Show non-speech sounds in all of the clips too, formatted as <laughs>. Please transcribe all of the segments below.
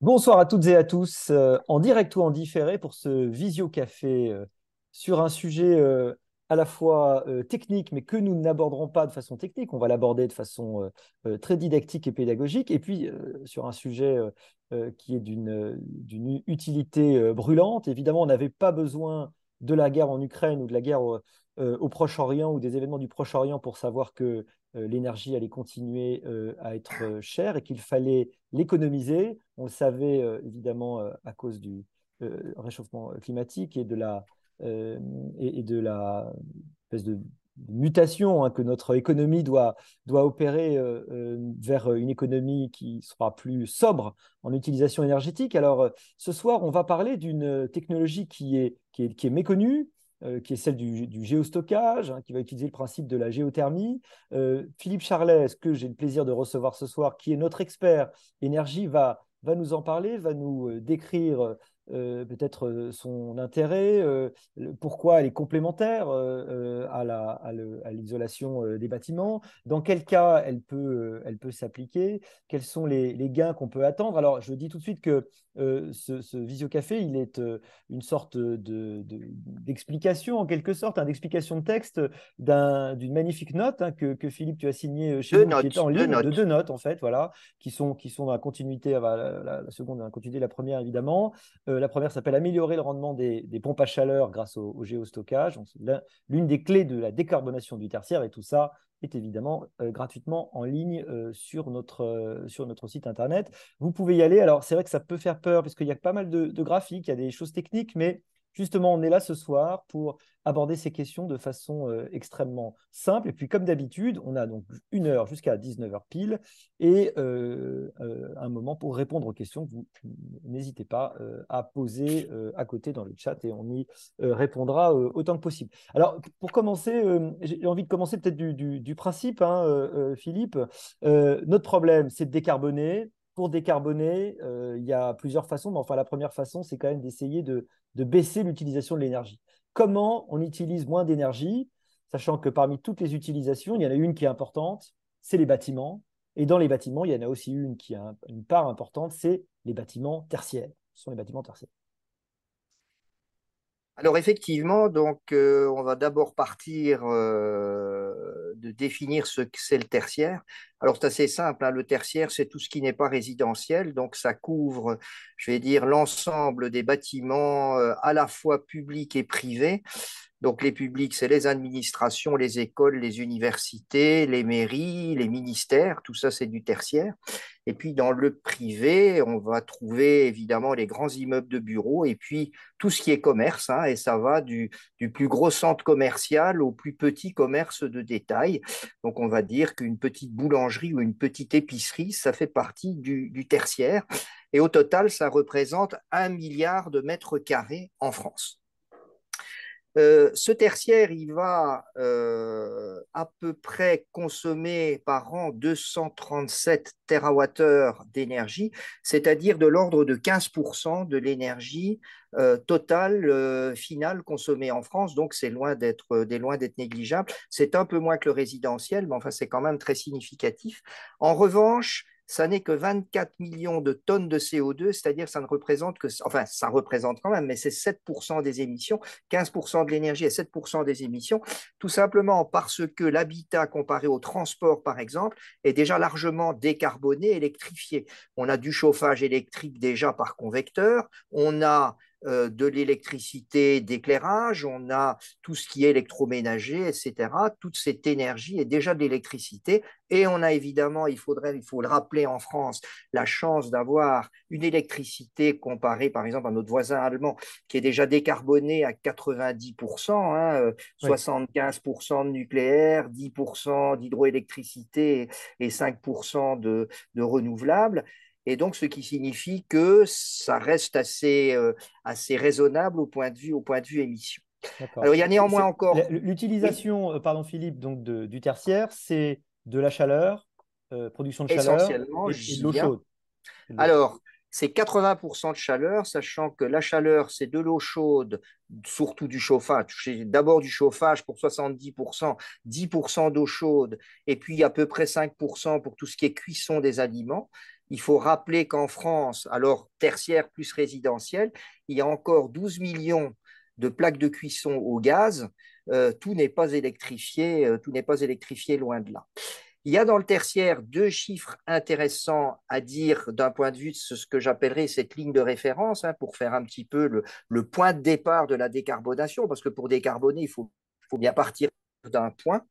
Bonsoir à toutes et à tous, euh, en direct ou en différé pour ce Visio Café euh, sur un sujet euh, à la fois technique, mais que nous n'aborderons pas de façon technique. On va l'aborder de façon très didactique et pédagogique. Et puis sur un sujet qui est d'une utilité brûlante. Évidemment, on n'avait pas besoin de la guerre en Ukraine ou de la guerre au Proche-Orient ou des événements du Proche-Orient pour savoir que euh, l'énergie allait continuer euh, à être euh, chère et qu'il fallait l'économiser. On le savait évidemment à cause du réchauffement climatique et de la, et, de la espèce de mutation hein, que notre économie doit, doit opérer vers une économie qui sera plus sobre en utilisation énergétique. Alors, ce soir, on va parler d'une technologie qui est, qui est, qui est méconnue, euh, qui est celle du, géostockage, hein, qui va utiliser le principe de la géothermie. Euh, Philippe Charlet, que j'ai le plaisir de recevoir ce soir, qui est notre expert énergie, va, va nous en parler, va nous euh, décrire peut-être son intérêt, pourquoi elle est complémentaire à l'isolation des bâtiments, dans quel cas elle peut, elle peut s'appliquer, quels sont les, gains qu'on peut attendre? Alors, je dis tout de suite que ce, ce Visiocafé, il est une sorte d'explication, de, en quelque sorte, hein, d'explication de texte d'une magnifique note hein, que, Philippe, tu as signée chez nous, qui est en ligne, de deux notes, en fait, voilà, qui sont, qui sont dans la continuité, la, la, seconde dans la continuité, la première, évidemment la première s'appelle améliorer le rendement des, pompes à chaleur grâce au, géostockage. L'une des clés de la décarbonation du tertiaire et tout ça est évidemment euh, gratuitement en ligne euh, sur, notre, euh, sur notre site internet. Vous pouvez y aller. Alors, c'est vrai que ça peut faire peur parce qu'il y a pas mal de graphiques, il y a des choses techniques, mais Justement, on est là ce soir pour aborder ces questions de façon euh, extrêmement simple. Et puis, comme d'habitude, on a donc une heure jusqu'à 19h pile et euh, euh, un moment pour répondre aux questions que vous n'hésitez pas à poser à côté dans le chat et on y répondra autant que possible. Alors, pour commencer, j'ai envie de commencer peut-être du, principe, hein, Philippe. notre problème, c'est de décarboner pour décarboner, il y a plusieurs façons, mais enfin la première façon, c'est quand même d'essayer de, de baisser l'utilisation de l'énergie. Comment on utilise moins d'énergie, sachant que parmi toutes les utilisations, il y en a une qui est importante, c'est les bâtiments. Et dans les bâtiments, il y en a aussi une qui a une part importante, c'est les bâtiments tertiaires. Ce sont les bâtiments tertiaires. Alors effectivement, donc euh, on va d'abord partir euh, de définir ce que c'est le tertiaire. Alors c'est assez simple, hein. le tertiaire c'est tout ce qui n'est pas résidentiel, donc ça couvre, je vais dire, l'ensemble des bâtiments euh, à la fois publics et privés. Donc les publics, c'est les administrations, les écoles, les universités, les mairies, les ministères, tout ça c'est du tertiaire. Et puis dans le privé, on va trouver évidemment les grands immeubles de bureaux et puis tout ce qui est commerce, hein, et ça va du, plus gros centre commercial au plus petit commerce de détail. Donc on va dire qu'une petite boulangerie ou une petite épicerie, ça fait partie du, tertiaire. Et au total, ça représente un milliard de mètres carrés en France. Euh, ce tertiaire, il va euh, à peu près consommer par an 237 TWh d'énergie, c'est-à-dire de l'ordre de 15% de l'énergie euh, totale finale consommée en France. Donc, c'est loin d'être d'être négligeable. C'est un peu moins que le résidentiel, mais enfin, c'est quand même très significatif. En revanche, ça n'est que 24 millions de tonnes de CO2, c'est-à-dire ça ne représente que, enfin, ça représente quand même, mais c'est 7% des émissions, 15% de l'énergie et 7% des émissions, tout simplement parce que l'habitat comparé au transport, par exemple, est déjà largement décarboné, électrifié. On a du chauffage électrique déjà par convecteur, on a euh, de l'électricité d'éclairage, on a tout ce qui est électroménager, etc. Toute cette énergie est déjà de l'électricité. Et on a évidemment, il faudrait, il faut le rappeler en France, la chance d'avoir une électricité comparée, par exemple, à notre voisin allemand, qui est déjà décarboné à 90%, 75% hein, euh, de nucléaire, 10% d'hydroélectricité et 5% de, de renouvelables et donc ce qui signifie que ça reste assez, euh, assez raisonnable au point de vue, au point de vue émission. Alors il y a néanmoins encore l'utilisation, euh, pardon Philippe, donc du tertiaire, c'est de la chaleur, euh, production de chaleur et, de l'eau chaude. Alors c'est 80% de chaleur, sachant que la chaleur, c'est de l'eau chaude, surtout du chauffage. D'abord du chauffage pour 70%, 10% d'eau chaude, et puis à peu près 5% pour tout ce qui est cuisson des aliments. Il faut rappeler qu'en France, alors tertiaire plus résidentiel, il y a encore 12 millions de plaques de cuisson au gaz. Euh, tout n'est pas électrifié, euh, tout n'est pas électrifié loin de là. Il y a dans le tertiaire deux chiffres intéressants à dire d'un point de vue de ce que j'appellerais cette ligne de référence hein, pour faire un petit peu le, point de départ de la décarbonation, parce que pour décarboner, il faut bien partir d'un point.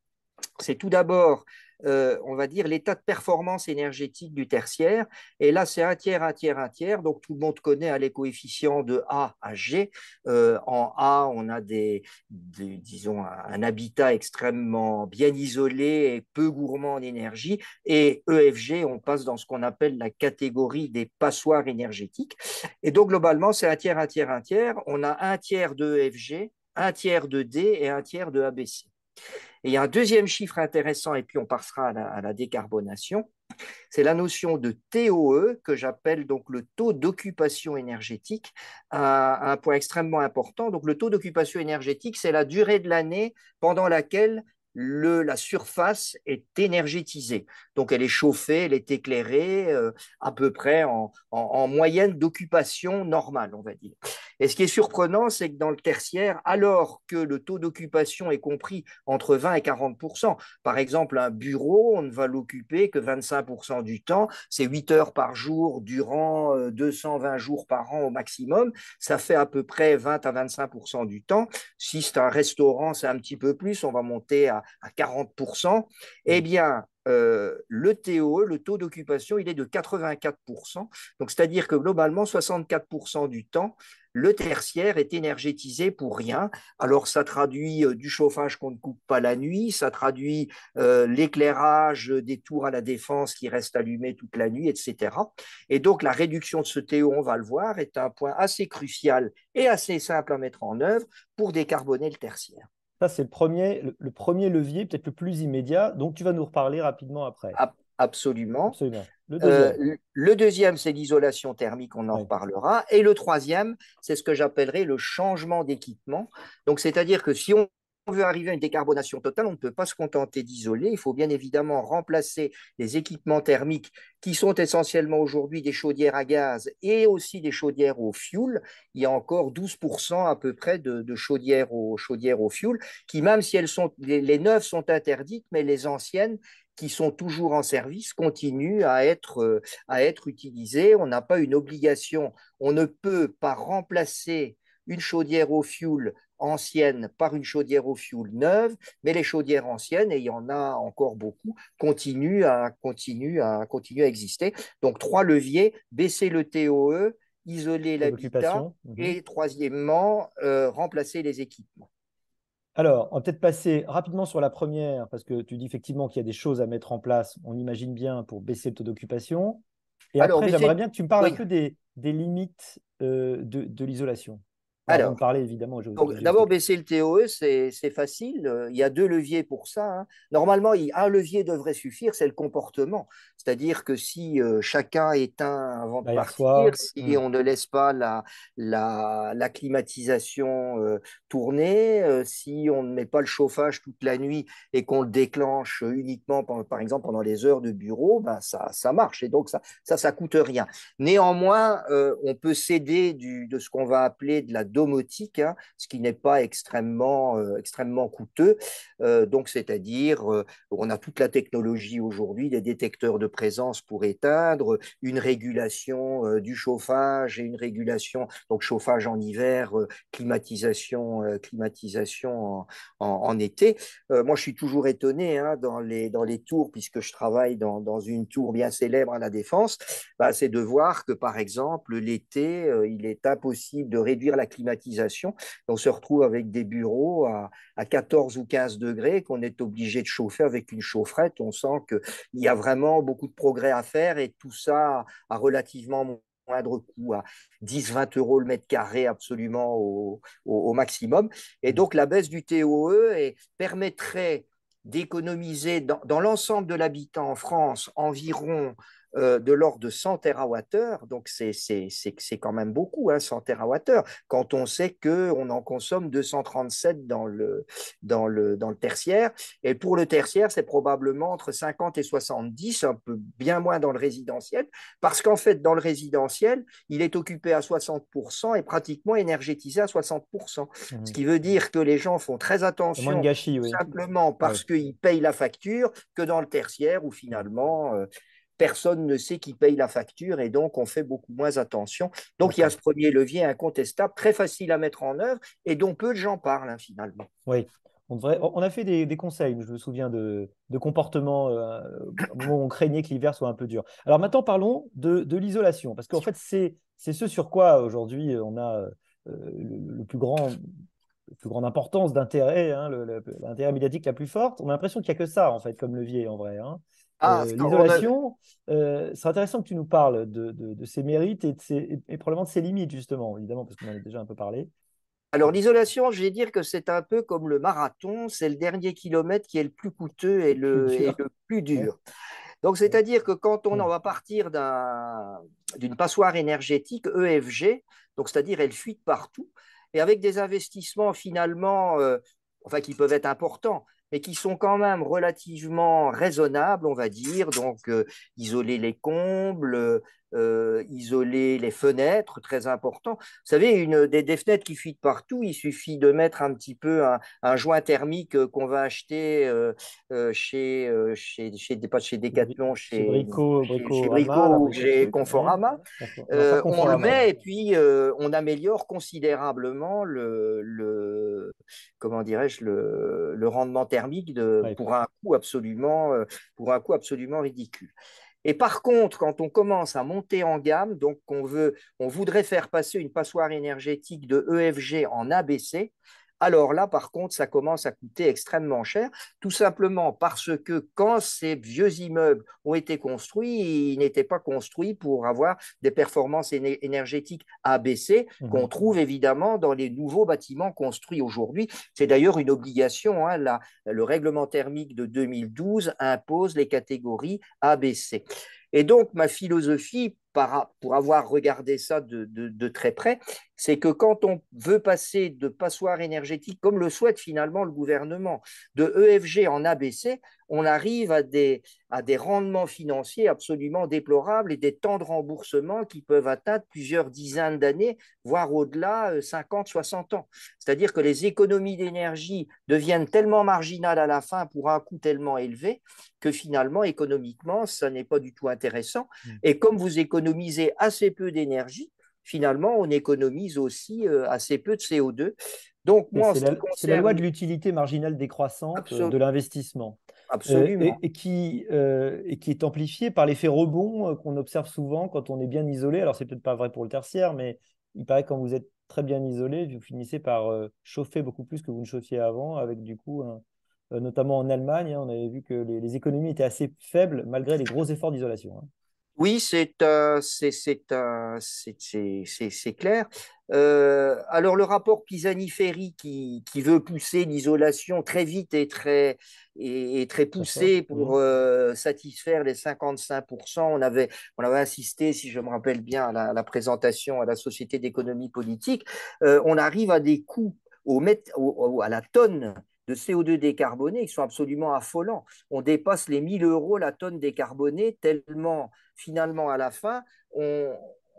C'est tout d'abord euh, on va dire, l'état de performance énergétique du tertiaire. Et là, c'est un tiers, un tiers, un tiers. Donc, tout le monde connaît hein, les coefficients de A à G. Euh, en A, on a des, disons, un habitat extrêmement bien isolé et peu gourmand en énergie. Et EFG, on passe dans ce qu'on appelle la catégorie des passoires énergétiques. Et donc, globalement, c'est un tiers, un tiers, un tiers. On a un tiers de EFG, un tiers de D et un tiers de ABC. Et il y a un deuxième chiffre intéressant, et puis on passera à la, décarbonation, c'est la notion de TOE, que j'appelle donc le taux d'occupation énergétique, un, un point extrêmement important. Donc le taux d'occupation énergétique, c'est la durée de l'année pendant laquelle la surface est énergétisée. Donc elle est chauffée, elle est éclairée euh, à peu près en, moyenne d'occupation normale, on va dire. Et ce qui est surprenant, c'est que dans le tertiaire, alors que le taux d'occupation est compris entre 20 et 40% par exemple, un bureau, on ne va l'occuper que 25% du temps, c'est 8 heures par jour durant 220 euh, jours par an au maximum, ça fait à peu près 20 à 25% du temps. Si c'est un restaurant, c'est un petit peu plus, on va monter à à, 40%, eh bien, euh, le TOE, le taux d'occupation, il est de 84%. Donc, c'est-à-dire que globalement, 64% du temps, le tertiaire est énergétisé pour rien. Alors, ça traduit euh, du chauffage qu'on ne coupe pas la nuit, ça traduit euh, l'éclairage des tours à la défense qui restent allumés toute la nuit, etc. Et donc, la réduction de ce TO, on va le voir, est un point assez crucial et assez simple à mettre en œuvre pour décarboner le tertiaire. Ça, c'est le premier, le, premier levier, peut-être le plus immédiat, donc tu vas nous reparler rapidement après. absolument. Euh, le deuxième, c'est l'isolation thermique, on en reparlera. Et le troisième, c'est ce que j'appellerais le changement d'équipement. Donc, c'est-à-dire que si on on veut arriver à une décarbonation totale, on ne peut pas se contenter d'isoler. Il faut bien évidemment remplacer les équipements thermiques qui sont essentiellement aujourd'hui des chaudières à gaz et aussi des chaudières au fioul. Il y a encore 12% à peu près de, chaudières, au, fioul qui, même si elles sont, les, neuves sont interdites, mais les anciennes qui sont toujours en service continuent à être, euh, à être utilisées. On n'a pas une obligation, on ne peut pas remplacer une chaudière au fioul ancienne par une chaudière au fioul neuve, mais les chaudières anciennes, et il y en a encore beaucoup, continuent à, continuent à, continuent à exister. Donc, trois leviers, baisser le TOE, isoler l'habitat mhm. et troisièmement, euh, remplacer les équipements. Alors, on va peut-être passer rapidement sur la première, parce que tu dis effectivement qu'il y a des choses à mettre en place, on imagine bien, pour baisser le taux d'occupation. Et après, j'aimerais bien que tu me parles un peu des, limites euh, de l'isolation. Alors, évidemment. D'abord, baisser le TOE, c'est facile. Il y a deux leviers pour ça. Hein. Normalement, un levier devrait suffire, c'est le comportement. C'est-à-dire que si euh, chacun éteint avant de partir, si hmm. on ne laisse pas la, la, climatisation euh, tourner, euh, si on ne met pas le chauffage toute la nuit et qu'on le déclenche uniquement, par exemple, pendant les heures de bureau, ben ça, ça marche. Et donc, ça, ça, ça coûte rien. Néanmoins, on peut céder du, de ce qu'on va appeler de la domotique, hein, ce qui n'est pas extrêmement, euh, extrêmement coûteux. Euh, donc, c'est-à-dire, euh, on a toute la technologie aujourd'hui, des détecteurs de présence pour éteindre, une régulation du chauffage et une régulation, donc chauffage en hiver, climatisation, climatisation en, été. moi, je suis toujours étonné hein, dans, les, dans les tours, puisque je travaille dans, dans une tour bien célèbre à la Défense, bah, c'est de voir que, par exemple, l'été, il est impossible de réduire la climatisation on se retrouve avec des bureaux à, 14 ou 15 degrés qu'on est obligé de chauffer avec une chaufferette. On sent qu'il y a vraiment beaucoup de progrès à faire et tout ça à relativement moindre coût, à 10-20 euros le mètre carré absolument au, maximum. Et donc la baisse du TOE permettrait d'économiser dans, l'ensemble de l'habitant en France environ euh, de l'ordre de 100 TWh. Donc, c'est quand même beaucoup, hein, 100 TWh, quand on sait qu'on en consomme 237 dans le, dans, le, dans le tertiaire. Et pour le tertiaire, c'est probablement entre 50 et 70, un peu bien moins dans le résidentiel, parce qu'en fait, dans le résidentiel, il est occupé à 60% et pratiquement énergétisé à 60%. Mmh. Ce qui veut dire que les gens font très attention, gâchis, simplement parce qu'ils payent la facture, que dans le tertiaire, où finalement, euh, personne ne sait qui paye la facture et donc on fait beaucoup moins attention. Donc il y a ce premier levier incontestable, très facile à mettre en œuvre et dont peu de gens parlent hein, finalement. Oui. On, on, a fait des, conseils, je me souviens de, de comportements euh, où on craignait que l'hiver soit un peu dur. Alors maintenant, parlons de, l'isolation, parce qu'en fait, c'est ce sur quoi aujourd'hui on a euh, le, plus grand plus grande importance d'intérêt, hein, l'intérêt médiatique la plus forte. On a l'impression qu'il n'y a que ça, en fait, comme levier, en vrai. Hein. Ah, euh, l'isolation, euh, c'est intéressant que tu nous parles de, de, ses mérites et, de et, probablement de ses limites, justement, évidemment, parce qu'on en a déjà un peu parlé. Alors l'isolation, je vais dire que c'est un peu comme le marathon, c'est le dernier kilomètre qui est le plus coûteux et le, le plus dur. Donc c'est-à-dire que quand on en va partir d'une passoire énergétique EFG, donc c'est-à-dire elle fuit partout, et avec des investissements finalement, euh, enfin qui peuvent être importants, mais qui sont quand même relativement raisonnables, on va dire. Donc, euh, isoler les combles, euh, isoler les fenêtres, très important. Vous savez, une, des, fenêtres qui fuient partout, il suffit de mettre un petit peu un, joint thermique euh, qu'on va acheter euh, chez, chez, chez, pas chez Decathlon, chez, Brico, ou chez Conforama. on le met et puis on améliore considérablement le, le comment dirais-je, le, le, rendement thermique de, pour, un coût absolument, pour un coût absolument ridicule. Et par contre, quand on commence à monter en gamme, donc on, veut, on voudrait faire passer une passoire énergétique de EFG en ABC, alors là, par contre, ça commence à coûter extrêmement cher, tout simplement parce que quand ces vieux immeubles ont été construits, ils n'étaient pas construits pour avoir des performances énergétiques ABC mmh qu'on trouve évidemment dans les nouveaux bâtiments construits aujourd'hui. C'est d'ailleurs une obligation. Hein, le règlement thermique de 2012 impose les catégories ABC. Et donc, ma philosophie, pour avoir regardé ça de, très près, c'est que quand on veut passer de passoire énergétique, comme le souhaite finalement le gouvernement, de EFG en ABC, on arrive à des, à des rendements financiers absolument déplorables et des temps de remboursement qui peuvent atteindre plusieurs dizaines d'années, voire au-delà, 50, euh, 60 ans. C'est-à-dire que les économies d'énergie deviennent tellement marginales à la fin pour un coût tellement élevé que finalement, économiquement, ça n'est pas du tout intéressant. Mmh. Et comme vous économisez assez peu d'énergie, finalement, on économise aussi euh, assez peu de CO2. Donc, moi, c'est la, loi de l'utilité marginale décroissante euh, de l'investissement. Absolument. et, qui, et qui est amplifiée par l'effet rebond qu'on observe souvent quand on est bien isolé. Alors, c'est peut-être pas vrai pour le tertiaire, mais il paraît que quand vous êtes très bien isolé, vous finissez par chauffer beaucoup plus que vous ne chauffiez avant, avec du coup euh, notamment en Allemagne. Hein, on avait vu que les, économies étaient assez faibles malgré les gros efforts d'isolation. Hein. Oui, c'est euh, clair. Euh, alors le rapport Pisani-Ferry qui, qui, veut pousser l'isolation très vite et très, et, très poussé pour mmh. satisfaire les 55%, on avait, on avait assisté, si je me rappelle bien, à la, présentation à la Société d'économie politique, on arrive à des coûts au, au, à la tonne de CO2 décarboné qui sont absolument affolants. On dépasse les 1000 euros la tonne décarbonée tellement finalement à la fin,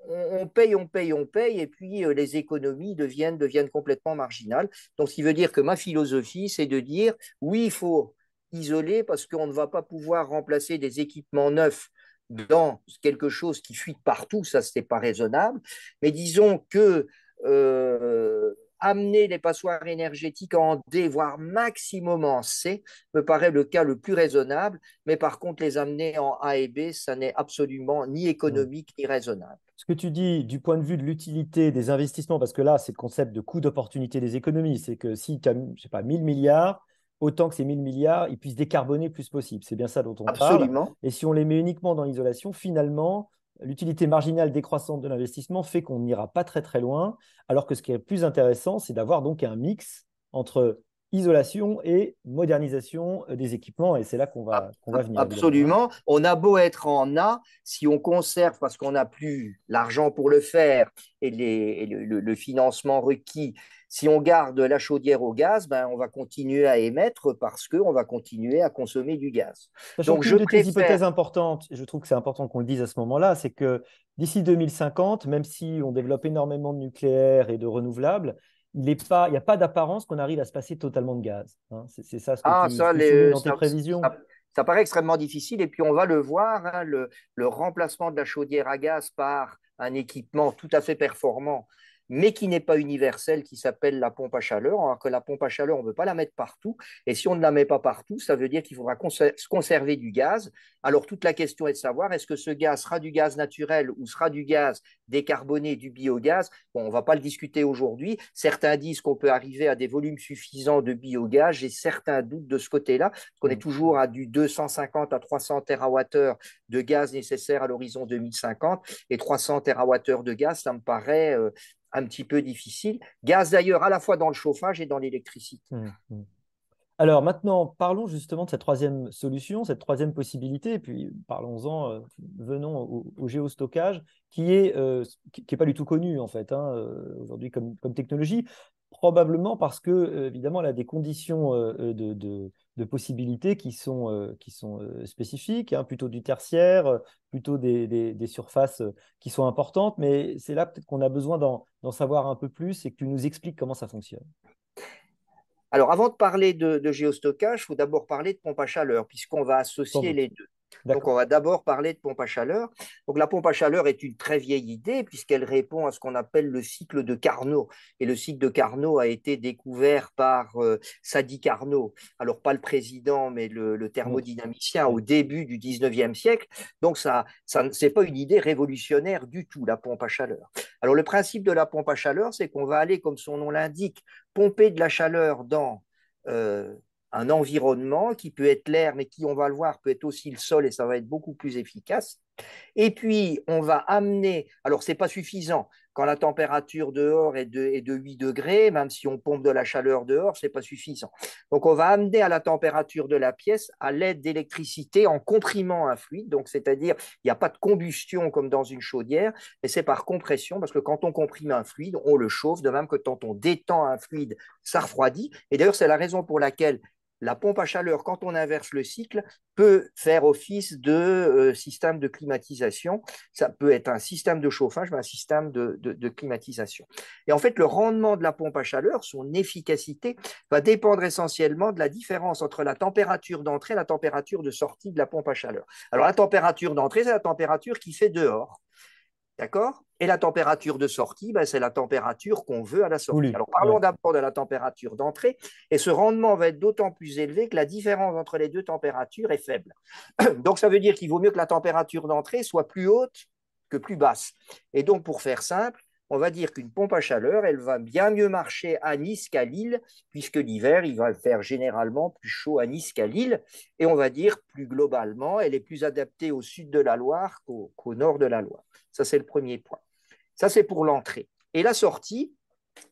on, paye, on paye, on paye, et puis euh, les économies deviennent, deviennent complètement marginales. Donc, ce qui veut dire que ma philosophie, c'est de dire, oui, il faut isoler parce qu'on ne va pas pouvoir remplacer des équipements neufs dans quelque chose qui fuit partout, ça, ce n'est pas raisonnable. Mais disons que euh, amener les passoires énergétiques en D, voire maximum en C, me paraît le cas le plus raisonnable. Mais par contre, les amener en A et B, ça n'est absolument ni économique ni raisonnable. Ce que tu dis du point de vue de l'utilité des investissements, parce que là, c'est le concept de coût d'opportunité des économies, c'est que si tu as, je sais pas, 1000 milliards, autant que ces 1000 milliards, ils puissent décarboner le plus possible. C'est bien ça dont on Absolument. parle. Et si on les met uniquement dans l'isolation, finalement, l'utilité marginale décroissante de l'investissement fait qu'on n'ira pas très très loin, alors que ce qui est plus intéressant, c'est d'avoir donc un mix entre isolation et modernisation des équipements. Et c'est là qu'on va, qu'on va venir. Absolument. On a beau être en A, si on conserve, parce qu'on n'a plus l'argent pour le faire et, les, le, financement requis, si on garde la chaudière au gaz, ben, on va continuer à émettre parce qu'on va continuer à consommer du gaz. Donc, je une de tes hypothèses importantes, je trouve que c'est important qu'on le dise à ce moment-là, c'est que d'ici 2050, même si on développe énormément de nucléaire et de renouvelables, il n'y a pas d'apparence qu'on arrive à se passer totalement de gaz. Hein. C'est ça ce que ah, tu, ça, dans tes prévisions. Ça, paraît extrêmement difficile et puis on va le voir, hein, le, le, remplacement de la chaudière à gaz par un équipement tout à fait performant mais qui n'est pas universelle, qui s'appelle la pompe à chaleur, alors que la pompe à chaleur, on ne veut pas la mettre partout. Et si on ne la met pas partout, ça veut dire qu'il faudra conserver du gaz. Alors toute la question est de savoir, est-ce que ce gaz sera du gaz naturel ou sera du gaz décarboné, du biogaz? Bon, on ne va pas le discuter aujourd'hui. Certains disent qu'on peut arriver à des volumes suffisants de biogaz. J'ai certains doutes de ce côté-là, qu'on est mmh. toujours à du 250 à 300 TWh de gaz nécessaire à l'horizon 2050. Et 300 TWh de gaz, ça me paraît... Euh, un petit peu difficile. Gaz d'ailleurs à la fois dans le chauffage et dans l'électricité. Mmh, mmh. Alors maintenant, parlons justement de cette troisième solution, cette troisième possibilité, et puis parlons-en, euh, venons au, géostockage, qui est, euh, pas du tout connu en fait hein, euh, aujourd'hui comme, comme, technologie, probablement parce que évidemment, elle a des conditions de, possibilités qui sont, qui sont spécifiques, hein, plutôt du tertiaire, plutôt des, des, surfaces qui sont importantes, mais c'est là peut-être qu'on a besoin d'en savoir un peu plus et que tu nous expliques comment ça fonctionne. Alors, avant de parler de, géostockage, il faut d'abord parler de pompe à chaleur, puisqu'on va associer les deux. Donc, on va d'abord parler de pompe à chaleur. Donc, la pompe à chaleur est une très vieille idée puisqu'elle répond à ce qu'on appelle le cycle de Carnot. Et le cycle de Carnot a été découvert par euh, Sadi Carnot. Alors, pas le président, mais le, thermodynamicien au début du 19e siècle. Donc, ça, ça c'est pas une idée révolutionnaire du tout, la pompe à chaleur. Alors, le principe de la pompe à chaleur, c'est qu'on va aller, comme son nom l'indique, pomper de la chaleur dans euh, un environnement qui peut être l'air, mais qui, on va le voir, peut être aussi le sol et ça va être beaucoup plus efficace. Et puis, on va amener, alors ce n'est pas suffisant, quand la température dehors est de, est de 8 degrés, même si on pompe de la chaleur dehors, ce n'est pas suffisant. Donc, on va amener à la température de la pièce à l'aide d'électricité en comprimant un fluide. Donc, c'est-à-dire, il n'y a pas de combustion comme dans une chaudière, mais c'est par compression, parce que quand on comprime un fluide, on le chauffe, de même que quand on détend un fluide, ça refroidit. Et d'ailleurs, c'est la raison pour laquelle la pompe à chaleur, quand on inverse le cycle, peut faire office de euh, système de climatisation. Ça peut être un système de chauffage, mais un système de, climatisation. Et en fait, le rendement de la pompe à chaleur, son efficacité, va dépendre essentiellement de la différence entre la température d'entrée et la température de sortie de la pompe à chaleur. Alors, la température d'entrée, c'est la température qui fait dehors. D'accord? Et la température de sortie, ben, c'est la température qu'on veut à la sortie. Alors parlons d'abord de la température d'entrée. Et ce rendement va être d'autant plus élevé que la différence entre les deux températures est faible. <clears throat> Donc ça veut dire qu'il vaut mieux que la température d'entrée soit plus haute que plus basse. Et donc pour faire simple, on va dire qu'une pompe à chaleur, elle va bien mieux marcher à Nice qu'à Lille, puisque l'hiver, il va faire généralement plus chaud à Nice qu'à Lille. Et on va dire plus globalement, elle est plus adaptée au sud de la Loire qu'au nord de la Loire. Ça, c'est le premier point. Ça, c'est pour l'entrée. Et la sortie,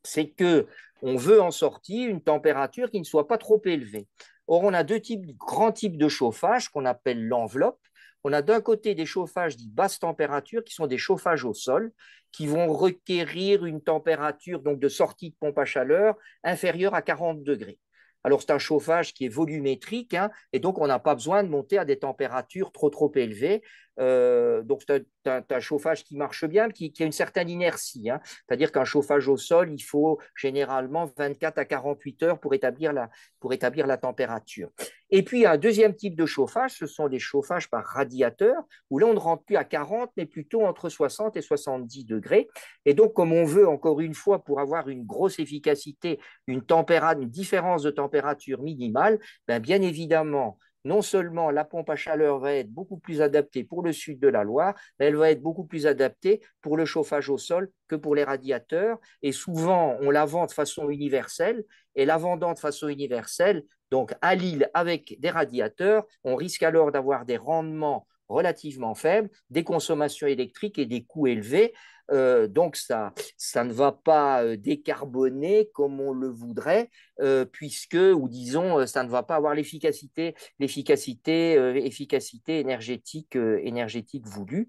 c'est que on veut en sortie une température qui ne soit pas trop élevée. Or, on a deux types, grands types de chauffage qu'on appelle l'enveloppe. On a d'un côté des chauffages dits basse température, qui sont des chauffages au sol, qui vont requérir une température donc de sortie de pompe à chaleur inférieure à 40 degrés. Alors, c'est un chauffage qui est volumétrique, hein, et donc on n'a pas besoin de monter à des températures trop, trop élevées. Euh, donc, c'est un, chauffage qui marche bien, qui, a une certaine inertie. Hein. C'est-à-dire qu'un chauffage au sol, il faut généralement 24 à 48 heures pour établir la, pour établir la température. Et puis, un deuxième type de chauffage, ce sont des chauffages par radiateur, où là, on ne rentre plus à 40, mais plutôt entre 60 et 70 degrés. Et donc, comme on veut, encore une fois, pour avoir une grosse efficacité, une, une différence de température minimale, ben, bien évidemment, non seulement la pompe à chaleur va être beaucoup plus adaptée pour le sud de la Loire, mais elle va être beaucoup plus adaptée pour le chauffage au sol que pour les radiateurs. Et souvent, on la vend de façon universelle. Et la vendant de façon universelle, donc à Lille avec des radiateurs, on risque alors d'avoir des rendements relativement faible, des consommations électriques et des coûts élevés. Euh, donc ça, ça ne va pas euh, décarboner comme on le voudrait, euh, puisque, ou disons, ça ne va pas avoir l'efficacité, l'efficacité, efficacité énergétique, énergétique voulue.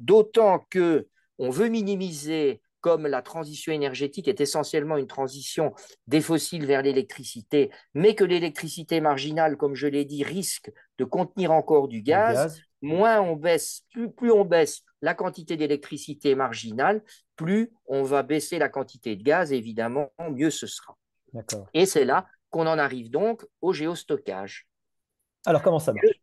D'autant que on veut minimiser comme la transition énergétique est essentiellement une transition des fossiles vers l'électricité, mais que l'électricité marginale, comme je l'ai dit, risque de contenir encore du gaz, moins on baisse, plus, on baisse la quantité d'électricité marginale, plus on va baisser la quantité de gaz, évidemment, mieux ce sera. Et c'est là qu'on en arrive donc au géostockage. Alors comment ça marche?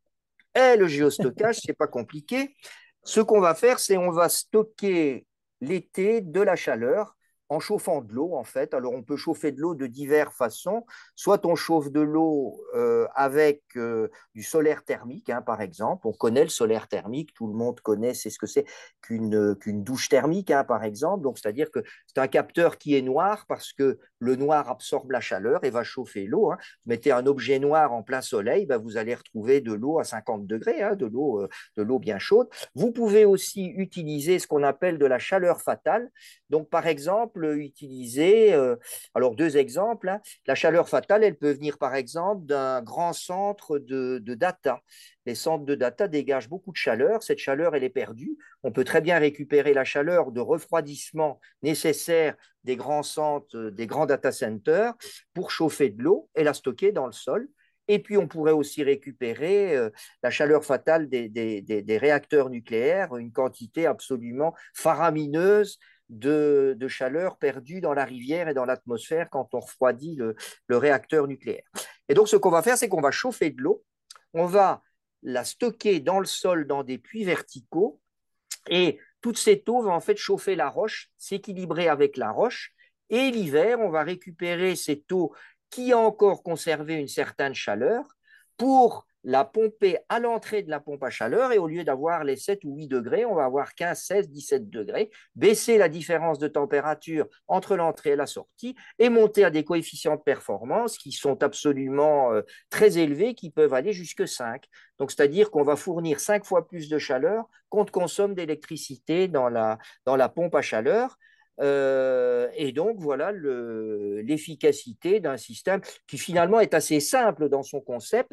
Et le géostockage, c'est pas compliqué. Ce qu'on va faire, c'est on va stocker l'été de la chaleur en chauffant de l'eau, en fait. Alors, on peut chauffer de l'eau de diverses façons. Soit on chauffe de l'eau euh, avec euh, du solaire thermique, hein, par exemple. On connaît le solaire thermique, tout le monde connaît, c'est ce que c'est qu'une qu'une douche thermique, hein, par exemple. Donc, c'est-à-dire que c'est un capteur qui est noir parce que le noir absorbe la chaleur et va chauffer l'eau. Hein. Mettez un objet noir en plein soleil, ben, vous allez retrouver de l'eau à 50 degrés, euh, de l'eau bien chaude. Vous pouvez aussi utiliser ce qu'on appelle de la chaleur fatale. Donc, par exemple, utiliser, euh, alors deux exemples, hein. la chaleur fatale, elle peut venir par exemple d'un grand centre de, data. Les centres de data dégagent beaucoup de chaleur, cette chaleur, elle est perdue. On peut très bien récupérer la chaleur de refroidissement nécessaire des grands centres, euh, des grands data centers pour chauffer de l'eau et la stocker dans le sol. Et puis, on pourrait aussi récupérer euh, la chaleur fatale des, des, réacteurs nucléaires, une quantité absolument faramineuse de, chaleur perdue dans la rivière et dans l'atmosphère quand on refroidit le, réacteur nucléaire. Et donc, ce qu'on va faire, c'est qu'on va chauffer de l'eau, on va la stocker dans le sol dans des puits verticaux, et toute cette eau va en fait chauffer la roche, s'équilibrer avec la roche, et l'hiver, on va récupérer cette eau qui a encore conservé une certaine chaleur pour la pomper à l'entrée de la pompe à chaleur et au lieu d'avoir les 7 ou 8 degrés, on va avoir 15, 16, 17 degrés, baisser la différence de température entre l'entrée et la sortie et monter à des coefficients de performance qui sont absolument euh, très élevés, qui peuvent aller jusque 5. Donc, c'est-à-dire qu'on va fournir 5 fois plus de chaleur qu'on consomme d'électricité dans la, dans la pompe à chaleur. Euh, et donc, voilà l'efficacité d'un système qui finalement est assez simple dans son concept.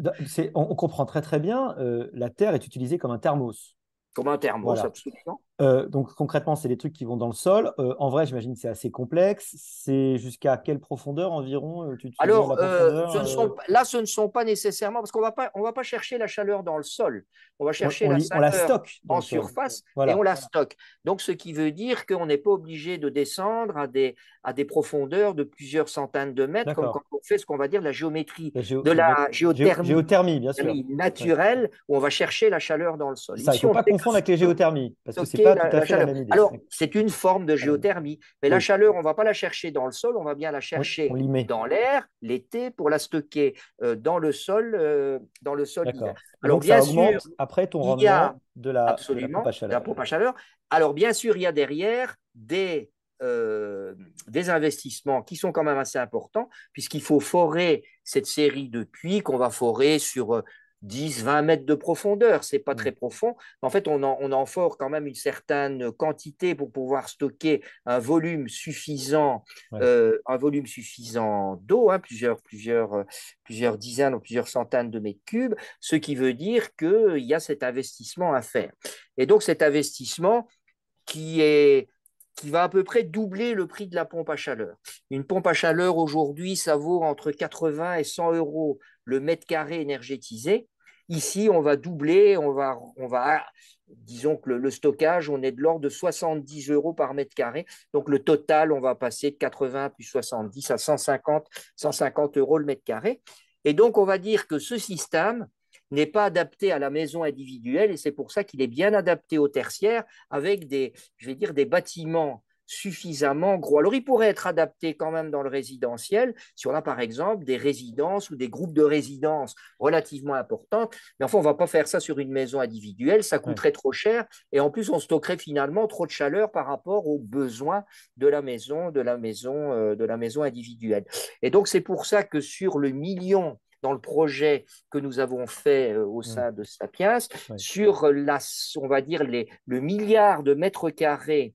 On, on comprend très très bien, euh, la Terre est utilisée comme un thermos. Comme un thermos, absolument. Euh, donc concrètement, c'est des trucs qui vont dans le sol. Euh, en vrai, j'imagine que c'est assez complexe. C'est jusqu'à quelle profondeur environ euh, Alors là, ce ne sont pas nécessairement parce qu'on va pas, on va pas chercher la chaleur dans le sol. On va chercher la chaleur en surface et on la stocke. Donc, ce qui veut dire qu'on n'est pas obligé de descendre à des, à des profondeurs de plusieurs centaines de mètres, comme quand on fait ce qu'on va dire la géométrie de la géothermie, géothermie bien sûr. naturelle, où on va chercher la chaleur dans le sol. Ça, il ne faut pas confondre avec les géothermies, parce que c'est pas tout à fait la même idée. Alors, c'est une forme de géothermie, mais la chaleur, on ne va pas la chercher dans le sol, on va bien la chercher dans l'air l'été pour la stocker euh, dans le sol, euh, dans le sol Alors, bien sûr, après ton rendement de la, absolument, de la pompe à chaleur. Alors, bien sûr, il y a derrière des euh, des investissements qui sont quand même assez importants, puisqu'il faut forer cette série de puits qu'on va forer sur 10, euh, 20 mètres de profondeur. C'est pas très profond. En fait, on en, on en quand même une certaine quantité pour pouvoir stocker un volume suffisant, euh, un volume suffisant d'eau, hein, plusieurs, plusieurs, plusieurs dizaines ou plusieurs centaines de mètres cubes, ce qui veut dire qu'il y a cet investissement à faire. Et donc, cet investissement qui est qui va à peu près doubler le prix de la pompe à chaleur. Une pompe à chaleur aujourd'hui, ça vaut entre 80 et 100 euros le mètre carré énergétisé. Ici, on va doubler, on va, on va disons que le, stockage, on est de l'ordre de 70 euros par mètre carré. Donc le total, on va passer de 80 plus 70 à 150, 150 euros le mètre carré. Et donc, on va dire que ce système, n'est pas adapté à la maison individuelle et c'est pour ça qu'il est bien adapté au tertiaire avec des, je vais dire, des bâtiments suffisamment gros. Alors, il pourrait être adapté quand même dans le résidentiel, si on a par exemple des résidences ou des groupes de résidences relativement importants. Mais enfin, on ne va pas faire ça sur une maison individuelle, ça coûterait trop cher. Et en plus, on stockerait finalement trop de chaleur par rapport aux besoins de la maison, de la maison, euh, de la maison individuelle. Et donc, c'est pour ça que sur le million dans le projet que nous avons fait au Mm. sein de Sapiens, sur la, on va dire les, le milliard de mètres carrés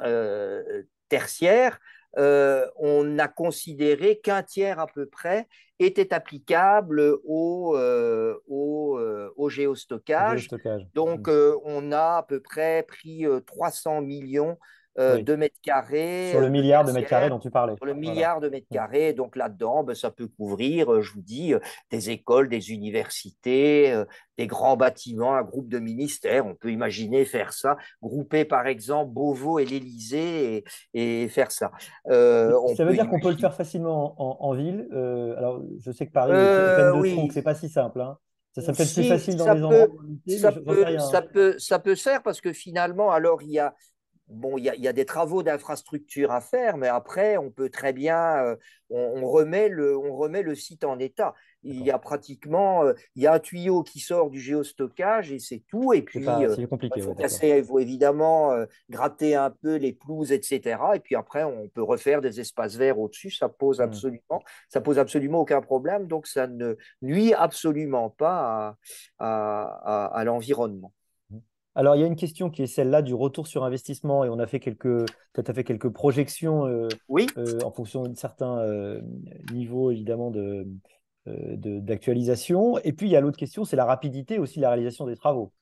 euh, tertiaires, euh, on a considéré qu'un tiers à peu près était applicable au, euh, au, euh, au géostockage. Géostockage. Donc, Mm. euh, on a à peu près pris euh, 300 millions euh, Oui. de mètres carrés. Sur le milliard de mètres carrés dont tu parlais. sur le Voilà. milliard de mètres carrés. Donc là-dedans, ben, ça peut couvrir, euh, je vous dis, euh, des écoles, des universités, des grands bâtiments, un groupe de ministères. On peut imaginer faire ça, grouper par exemple Beauvau et l'Élysée et, et faire ça. Euh, on Ça veut dire qu'on peut le faire facilement en, en- en ville. Euh, alors, je sais que Paris est pleine de oui. c'est pas si simple. hein. Ça, ça peut être plus Si, facile dans ça les peut- endroits ça ça hein. peut, ça peut se faire parce que finalement, alors il y a, bon, il y a, il y a des travaux d'infrastructure à faire, mais après, on peut très bien, euh, on, on remet le, on remet le site en état. Il y a pratiquement, euh, il y a un tuyau qui sort du géostockage et c'est tout. Et puis, pas- euh, compliqué. il faut ouais, d'accord. casser, il faut évidemment gratter un peu les pelouses, etc. Et puis après, on peut refaire des espaces verts au-dessus. Ça pose Mm. absolument, ça pose absolument aucun problème. Donc, ça ne nuit absolument pas à, à- à- à l'environnement. Alors, il y a une question qui est celle-là du retour sur investissement, et on a fait quelques, peut-être fait quelques projections euh, Oui, euh, en fonction de certains euh, niveaux, évidemment, de, euh, de- d'actualisation. Et puis, il y a l'autre question, c'est la rapidité aussi de la réalisation des travaux,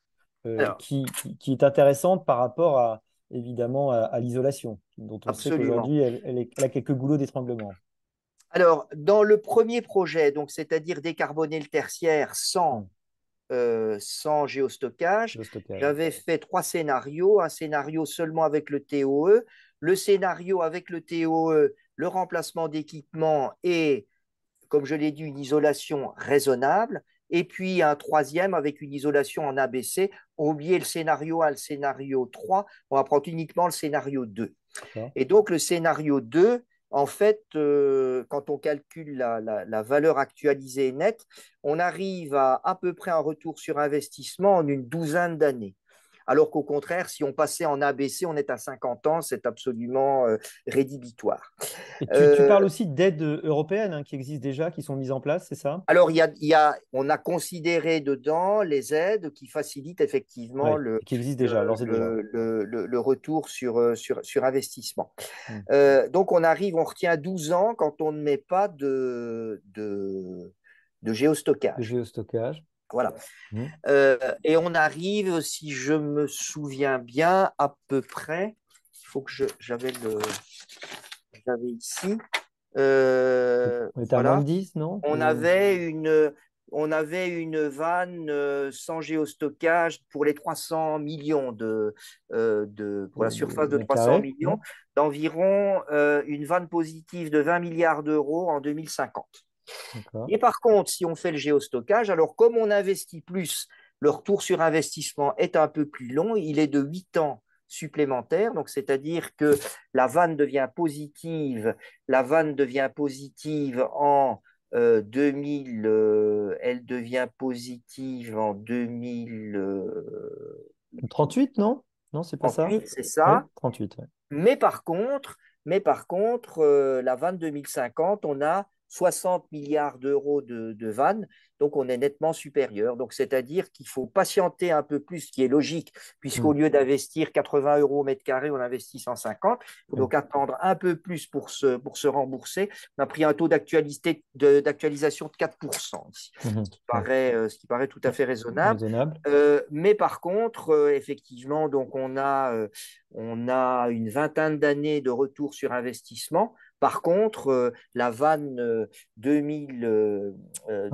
qui, qui- qui est intéressante par rapport à, évidemment, à, à l'isolation, dont on sait qu'aujourd'hui, elle, elle a quelques goulots d'étranglement. Alors, dans le premier projet, donc c'est-à-dire décarboner le tertiaire sans, euh, sans géostockage, j'avais fait trois scénarios. Un scénario seulement avec le TOE, le scénario avec le TOE, le remplacement d'équipements et, comme je l'ai dit, une isolation raisonnable. Et puis un troisième avec une isolation en ABC. On le scénario 1, le scénario 3. On va prendre uniquement le scénario 2. D'accord. Et donc, le scénario 2, en fait, euh, quand on calcule la, la- la valeur actualisée nette, on arrive à à peu près un retour sur investissement en une douzaine d'années. Alors qu'au contraire, si on passait en ABC, on est à 50 ans, c'est absolument euh, rédhibitoire. Et tu, tu Euh, parles aussi d'aides européennes hein, qui existent déjà, qui sont mises en place, c'est ça? Alors, il y a, il y a- on a considéré dedans les aides qui facilitent effectivement Ouais, le, qui existent déjà, le, d'ores et déjà. le- le- le- le retour sur, euh, sur, sur investissement. Mm. Euh, donc, on arrive, on retient 12 ans quand on ne met pas de, de, de géostockage. géostockage. Voilà. Mm. Euh, et on arrive, si je me souviens bien, à peu près, il faut que j'avais le, j'avais ici. Euh, On était à voilà. moins de 10, non? On Ou- avait une, on avait une vanne euh, sans géostockage pour les 300 millions de, euh, de pour la surface de mètres 300 carrés. millions, d'environ euh, une vanne positive de 20 milliards d'euros en 2050. Et par contre, si on fait le géostockage, alors comme on investit plus, le retour sur investissement est un peu plus long, il est de 8 ans supplémentaires, donc c'est-à-dire que la vanne devient positive, la vanne devient positive en euh, 2000, euh, elle devient positive en 2000, euh, 38, non? Non, c'est pas ça? 38, c'est ça. 38, ouais. Mais par contre, mais par contre euh, la vanne 2050, on a 60 milliards d'euros de, de vannes, donc on est nettement supérieur. Donc c'est-à-dire qu'il faut patienter un peu plus, ce qui est logique, puisqu'au Mm. lieu d'investir 80 euros au mètre carré, on investit 150. Il faut donc attendre un peu plus pour se, pour se rembourser. On a pris un taux de- d'actualisation de 4%, ici, Mhm. ce qui paraît, euh, ce qui paraît tout à fait raisonnable. Raisonnable. Euh, mais par contre, euh, effectivement, donc on a, euh, on a une vingtaine d'années de retour sur investissement. Par contre, euh, la vanne euh, 2000, euh, euh,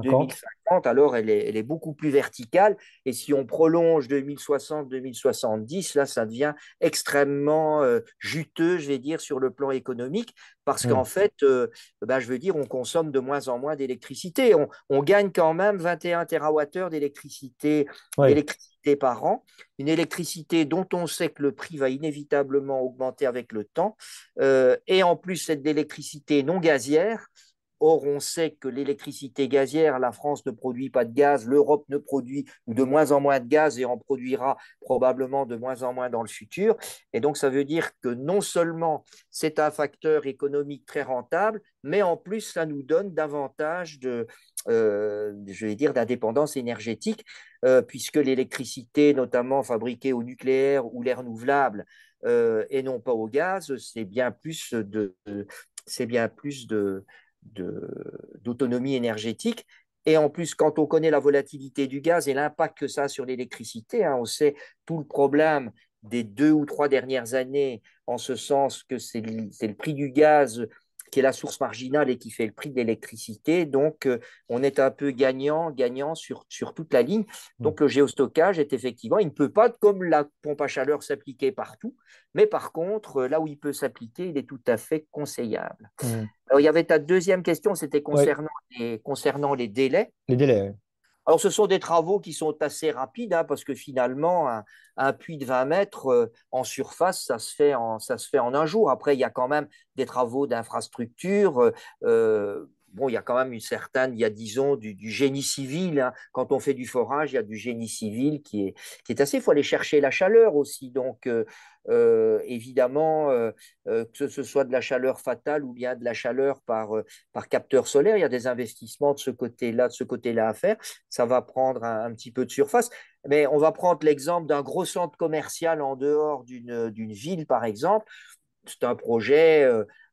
50. 2050, alors elle est, elle est beaucoup plus verticale. Et si on prolonge 2060-2070, là, ça devient extrêmement euh, juteux, je vais dire, sur le plan économique, parce Mm. qu'en fait, euh, ben, je veux dire, on consomme de moins en moins d'électricité. On, on gagne quand même 21 TWh d'électricité Ouais. par an, une électricité dont on sait que le prix va inévitablement augmenter avec le temps, euh, et en plus cette d'électricité non gazière, Or, on sait que l'électricité gazière, la France ne produit pas de gaz, l'Europe ne produit de moins en moins de gaz et en produira probablement de moins en moins dans le futur. Et donc, ça veut dire que non seulement c'est un facteur économique très rentable, mais en plus, ça nous donne davantage de, euh, je vais dire, d'indépendance énergétique, euh, puisque l'électricité, notamment fabriquée au nucléaire ou l'air renouvelable, euh, et non pas au gaz, c'est bien plus de, c'est bien plus de, d'autonomie énergétique. Et en plus, quand on connaît la volatilité du gaz et l'impact que ça a sur l'électricité, hein, on sait tout le problème des deux ou trois dernières années, en ce sens que c'est le prix du gaz qui est la source marginale et qui fait le prix de l'électricité. Donc, euh, on est un peu gagnant, gagnant sur, sur toute la ligne. Mm. Donc, le géostockage est effectivement, il ne peut pas, comme la pompe à chaleur, s'appliquer partout, mais par contre, euh, là où il peut s'appliquer, il est tout à fait conseillable. Mm. Alors, il y avait ta deuxième question, c'était concernant, les, concernant les délais. Les délais, oui. Alors, ce sont des travaux qui sont assez rapides, hein, parce que finalement, un, puits de 20 mètres euh, en surface, ça se, fait en, ça se fait en un jour. Après, il y a quand même des travaux d'infrastructure. Euh, euh, bon, il y a quand même une certaine, il y a disons du, génie civil. Hein. Quand on fait du forage, il y a du génie civil qui est, assez. Il faut aller chercher la chaleur aussi. Donc, euh, euh, évidemment, euh, que ce soit de la chaleur fatale ou bien de la chaleur par, par capteur solaire, il y a des investissements de ce côté-là, de ce côté-là à faire. Ça va prendre un, petit peu de surface. Mais on va prendre l'exemple d'un gros centre commercial en dehors d'une ville, par exemple. C'est un projet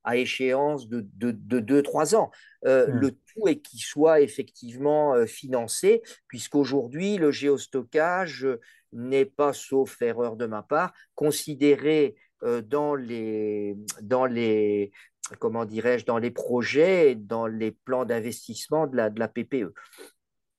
à échéance de 2-3 ans. Euh, hmm. Le tout est qu'il soit effectivement euh, financé, puisqu'aujourd'hui, le géostockage n'est pas, sauf erreur de ma part, considéré euh, dans les, dans les comment dirais-je, dans les projets, dans les plans d'investissement de la, de la PPE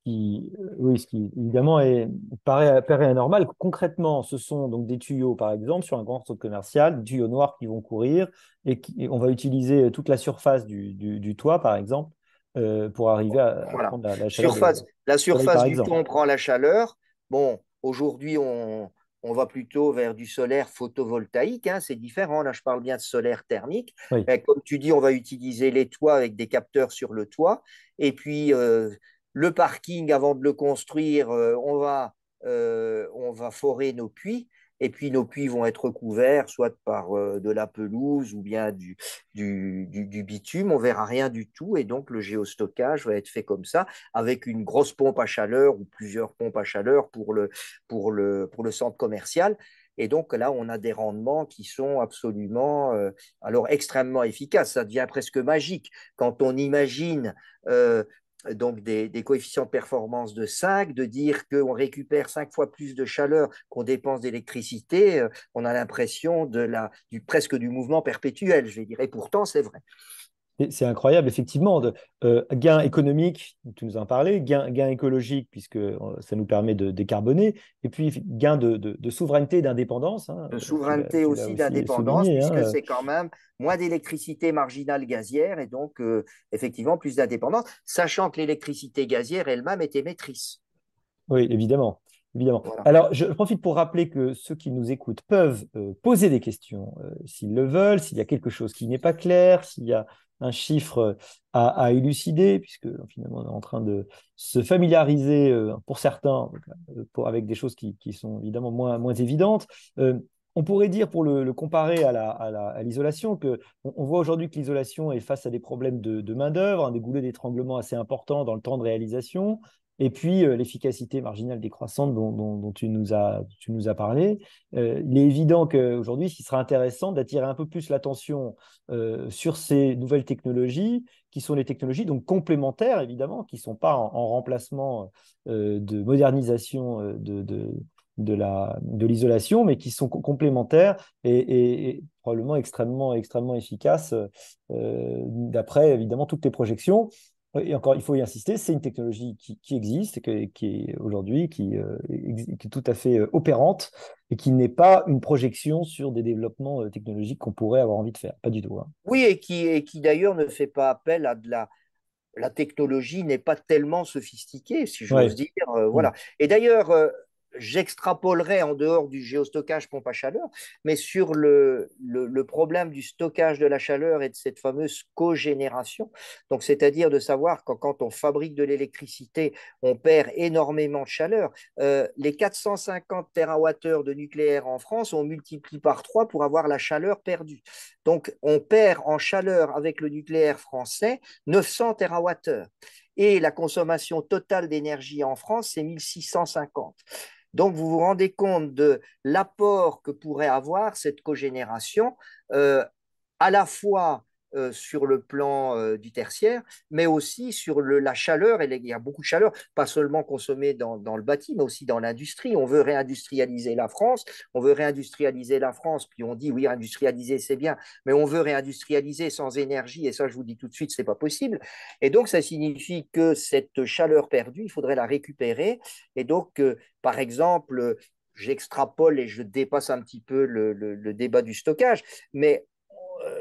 oui, ce qui évidemment est, paraît, paraît anormal. Concrètement, ce sont donc des tuyaux, par exemple, sur un grand centre commercial, des tuyaux noirs qui vont courir et, qui, on va utiliser toute la surface du, du, toit, par exemple, euh, pour arriver à, prendre la, chaleur. Surface, la surface du toit, on prend la chaleur. Bon, aujourd'hui, on, on va plutôt vers du solaire photovoltaïque, hein, c'est différent. Là, je parle bien de solaire thermique. comme tu dis, on va utiliser les toits avec des capteurs sur le toit. Et puis, euh, le parking, avant de le construire, euh, on, va, euh, on va forer nos puits. Et puis nos puits vont être couverts soit par euh, de la pelouse ou bien du, du, bitume. On verra rien du tout. Et donc le géostockage va être fait comme ça, avec une grosse pompe à chaleur ou plusieurs pompes à chaleur pour le, pour le, pour le centre commercial. Et donc là, on a des rendements qui sont absolument, alors extrêmement efficaces. Ça devient presque magique quand on imagine donc des, coefficients de performance de 5, de dire qu'on récupère 5 fois plus de chaleur qu'on dépense d'électricité, euh, on a l'impression de la, du, presque du mouvement perpétuel, je vais dire. Et pourtant, c'est vrai. C'est incroyable, effectivement. De, euh, gain économique, tu nous en parlais, gain, gain écologique, puisque euh, ça nous permet de décarboner, et puis gain de, de, souveraineté, d'indépendance. Hein. de souveraineté aussi, d'indépendance, puisque hein. c'est quand même moins d'électricité marginale gazière, et donc euh, effectivement plus d'indépendance, sachant que l'électricité gazière elle-même est émettrice. Oui, évidemment. Évidemment. Alors, je profite pour rappeler que ceux qui nous écoutent peuvent poser des questions s'ils le veulent, s'il y a quelque chose qui n'est pas clair, s'il y a un chiffre à, élucider, puisque finalement on est en train de se familiariser euh, pour certains euh, avec des choses qui, sont évidemment moins, évidentes. Euh, on pourrait dire, pour le, comparer à l'isolation, que on, voit aujourd'hui que l'isolation est face à des problèmes de, main-d'œuvre, des goulets d'étranglement assez importants dans le temps de réalisation, et puis, euh, l'efficacité marginale décroissante dont, tu, nous as, tu nous as parlé. Euh, il est évident qu'aujourd'hui, ce sera intéressant d'attirer un peu plus l'attention euh, sur ces nouvelles technologies, qui sont les technologies donc complémentaires, évidemment, qui ne sont pas en, remplacement de modernisation de, de, de l'isolation, mais qui sont complémentaires et, et, probablement extrêmement, extrêmement efficaces d'après, évidemment, toutes les projections. Et encore, il faut y insister, c'est une technologie qui, existe, et qui est aujourd'hui qui, euh, est tout à fait euh, opérante et qui n'est pas une projection sur des développements euh, technologiques qu'on pourrait avoir envie de faire. Pas du tout. Hein. Oui, et qui, qui d'ailleurs ne fait pas appel à de la. La technologie n'est pas tellement sophistiquée, si j'ose dire. voilà. Mm. Et d'ailleurs, j'extrapolerai en dehors du géostockage pompe à chaleur, mais sur le, problème du stockage de la chaleur et de cette fameuse cogénération. Donc, c'est-à-dire de savoir que quand on fabrique de l'électricité, on perd énormément de chaleur. Euh, les 450 TWh de nucléaire en France, on multiplie par 3 pour avoir la chaleur perdue. Donc, on perd en chaleur avec le nucléaire français 900 TWh et la consommation totale d'énergie en France, c'est 1650. Donc, vous vous rendez compte de l'apport que pourrait avoir cette cogénération, euh, à la fois euh, sur le plan euh, du tertiaire, mais aussi sur la chaleur. Il y a beaucoup de chaleur, pas seulement consommée dans, le bâti, mais aussi dans l'industrie. On veut réindustrialiser la France, on veut réindustrialiser la France, puis on dit oui, industrialiser c'est bien, mais on veut réindustrialiser sans énergie, et ça je vous dis tout de suite, c'est pas possible. Et donc ça signifie que cette chaleur perdue, il faudrait la récupérer. Et donc, euh, par exemple, j'extrapole et je dépasse un petit peu le, le, débat du stockage, mais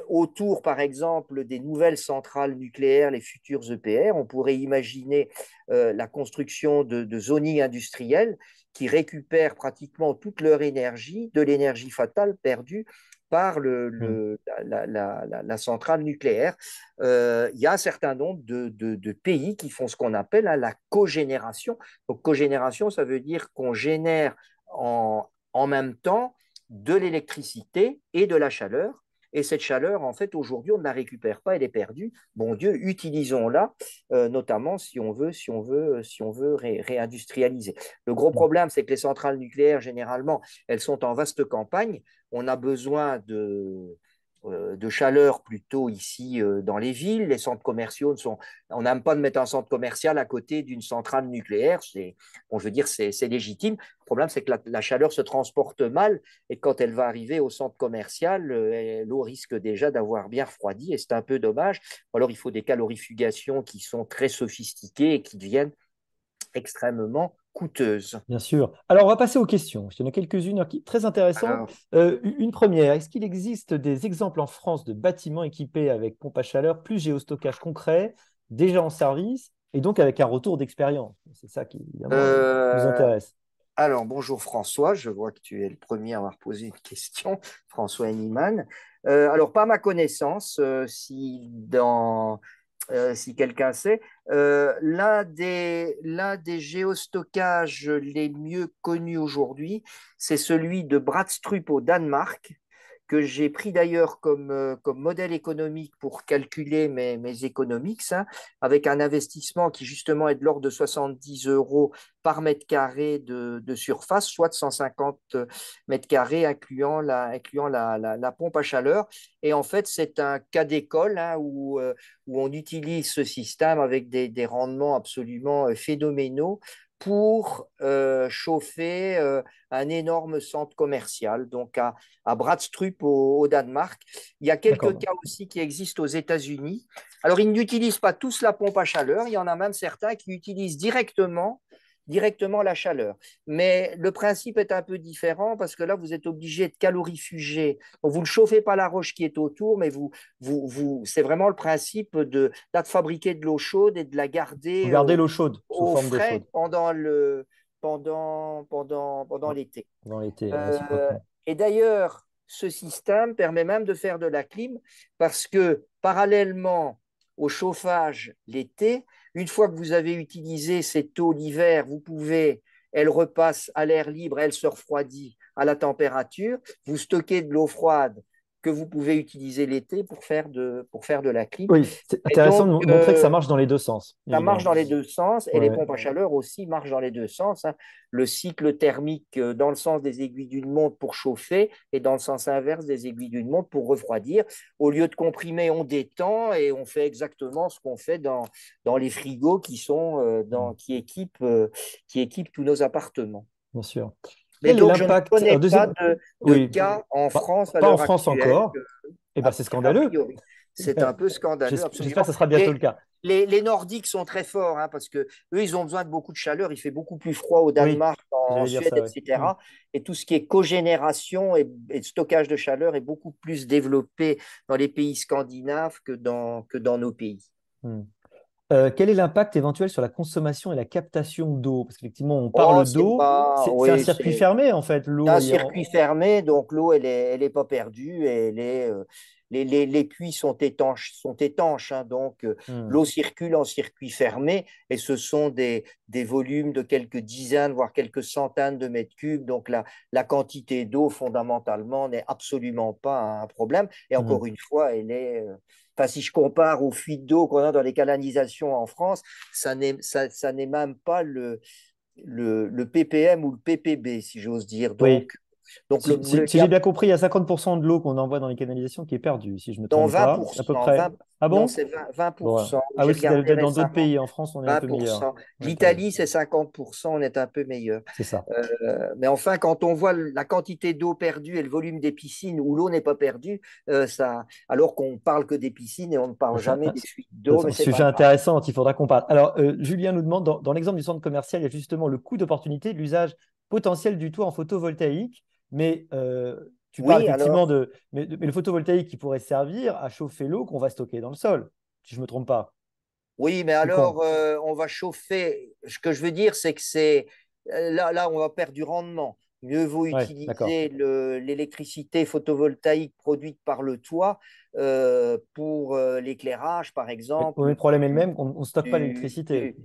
autour, par exemple, des nouvelles centrales nucléaires, les futures EPR, on pourrait imaginer euh, la construction de, de zoning industriels qui récupèrent pratiquement toute leur énergie de l'énergie fatale perdue par le, mmh. la, la, la, centrale nucléaire. Euh, il y a un certain nombre de, de, de pays qui font ce qu'on appelle hein, la cogénération. Donc, cogénération, ça veut dire qu'on génère en, en même temps de l'électricité et de la chaleur et cette chaleur, en fait, aujourd'hui, on ne la récupère pas, elle est perdue. Bon Dieu, utilisons-la, euh, notamment si on veut, si on veut, si on veut réindustrialiser. Le gros problème, c'est que les centrales nucléaires, généralement, elles sont en vaste campagne. On a besoin de, euh, de chaleur plutôt ici euh, dans les villes. Les centres commerciaux sont. On n'aime pas de mettre un centre commercial à côté d'une centrale nucléaire. C'est, bon, je veux dire, c'est, légitime. Le problème, c'est que la, chaleur se transporte mal et quand elle va arriver au centre commercial, euh, l'eau risque déjà d'avoir bien refroidi et c'est un peu dommage. Alors, il faut des calorifugations qui sont très sophistiquées et qui deviennent extrêmement coûteuse. Bien sûr. Alors, on va passer aux questions. Il y en a quelques-unes très intéressantes. Euh, une première, est-ce qu'il existe des exemples en France de bâtiments équipés avec pompe à chaleur plus géostockage concret, déjà en service, et donc avec un retour d'expérience? C'est ça qui euh, nous intéresse. Alors, bonjour François, je vois que tu es le premier à avoir posé une question, <laughs> François Henniman. Euh, alors, pas ma connaissance, si dans euh, si quelqu'un sait. Euh, l'un des, des géostockages les mieux connus aujourd'hui, c'est celui de Bradstrup au Danemark, que j'ai pris d'ailleurs comme, euh, comme modèle économique pour calculer mes, mes économiques, hein, avec un investissement qui justement est de l'ordre de 70 euros par mètre carré de, de, surface, soit de 150 mètres carrés, incluant la, incluant la, la, pompe à chaleur. Et en fait, c'est un cas d'école hein, où, euh, où on utilise ce système avec des, des rendements absolument euh, phénoménaux pour euh, chauffer euh, un énorme centre commercial, donc à, à Bradstrup au, Danemark. Il y a quelques cas aussi qui existent aux États-Unis. Alors, ils n'utilisent pas tous la pompe à chaleur, il y en a même certains qui utilisent directement directement la chaleur. Mais le principe est un peu différent parce que là, vous êtes obligé de calorifuger. vous ne chauffez pas la roche qui est autour, mais vous, vous, vous, c'est vraiment le principe de, de fabriquer de l'eau chaude et de la garder. garder l'eau chaude sous forme de chaude. pendant le pendant pendant pendant l'été. Pendant l'été. Euh, et d'ailleurs, ce système permet même de faire de la clim parce que parallèlement au chauffage l'été, une fois que vous avez utilisé cette eau l'hiver, vous pouvez, elle repasse à l'air libre, elle se refroidit à la température, vous stockez de l'eau froide que vous pouvez utiliser l'été pour faire de pour faire de la clim. Oui, c'est intéressant de montrer que ça euh, marche dans les deux sens. Ça marche dans les deux sens et les pompes à chaleur aussi marchent dans les deux sens. Hein. Le cycle thermique euh, dans le sens des aiguilles d'une montre pour chauffer et dans le sens inverse des aiguilles d'une montre pour refroidir. Au lieu de comprimer, on détend et on fait exactement ce qu'on fait dans, dans les frigos qui sont euh, dans qui équipent qui équipent tous nos appartements. Bien sûr. Mais donc, je ne connais pas de, cas en France. Pas en France encore. Eh ben, c'est scandaleux. C'est un peu scandaleux. J'espère que ce sera bientôt le cas. Les, les, Nordiques sont très forts hein, parce que eux, ils ont besoin de beaucoup de chaleur. Il fait beaucoup plus froid au Danemark, en Suède, etc. Et tout ce qui est cogénération et, stockage de chaleur est beaucoup plus développé dans les pays scandinaves que dans, que dans nos pays. Mm. Euh, quel est l'impact éventuel sur la consommation et la captation d'eau? Parce qu'effectivement, on Oh, parle d'eau, c'est un circuit fermé en fait, c'est un circuit fermé, donc l'eau, elle est, elle est pas perdue, elle est, euh, les, les, les puits sont étanches, sont étanches, hein, donc euh, Hmm, l'eau circule en circuit fermé, et ce sont des, des volumes de quelques dizaines, voire quelques centaines de mètres cubes, donc la, la quantité d'eau, fondamentalement, n'est absolument pas un problème, et hmm. encore une fois, elle est... Enfin, si je compare aux fuites d'eau qu'on a dans les canalisations en France, ça n'est ça, ça n'est même pas le, le, le ppm ou le ppb, si j'ose dire. Oui, Donc, si, j'ai bien compris, il y a 50% de l'eau qu'on envoie dans les canalisations qui est perdue, si je me trompe pas, à peu 20%, près. 20, Ah non, bon? c'est 20, 20%. Bon. Ah oui, peut-être dans d'autres pays. En France, on est un peu meilleur. 20%. On est un peu meilleur. L'Italie, c'est 50%, on est un peu meilleur. C'est ça. Euh, mais enfin, quand on voit la quantité d'eau perdue et le volume des piscines où l'eau n'est pas perdue, euh, ça, alors qu'on parle que des piscines et on ne parle un, <laughs> jamais un- des fuites c'est d'eau, un c'est sujet pas grave. intéressant il faudra qu'on parle. Alors, euh, Julien nous demande, dans, dans l'exemple du centre commercial, il y a justement le coût d'opportunité de l'usage potentiel du toit en photovoltaïque, mais euh, tu parles Oui, effectivement alors, de mais, mais le photovoltaïque qui pourrait servir à chauffer l'eau qu'on va stocker dans le sol, si je ne me trompe pas. Oui, mais alors, euh, on va chauffer. Ce que je veux dire, c'est que c'est euh, là, là, on va perdre du rendement. Mieux vaut Ouais, utiliser le- l'électricité photovoltaïque produite par le toit euh, pour euh, l'éclairage, par Mais, exemple, le problème est le même, on ne stocke pas l'électricité.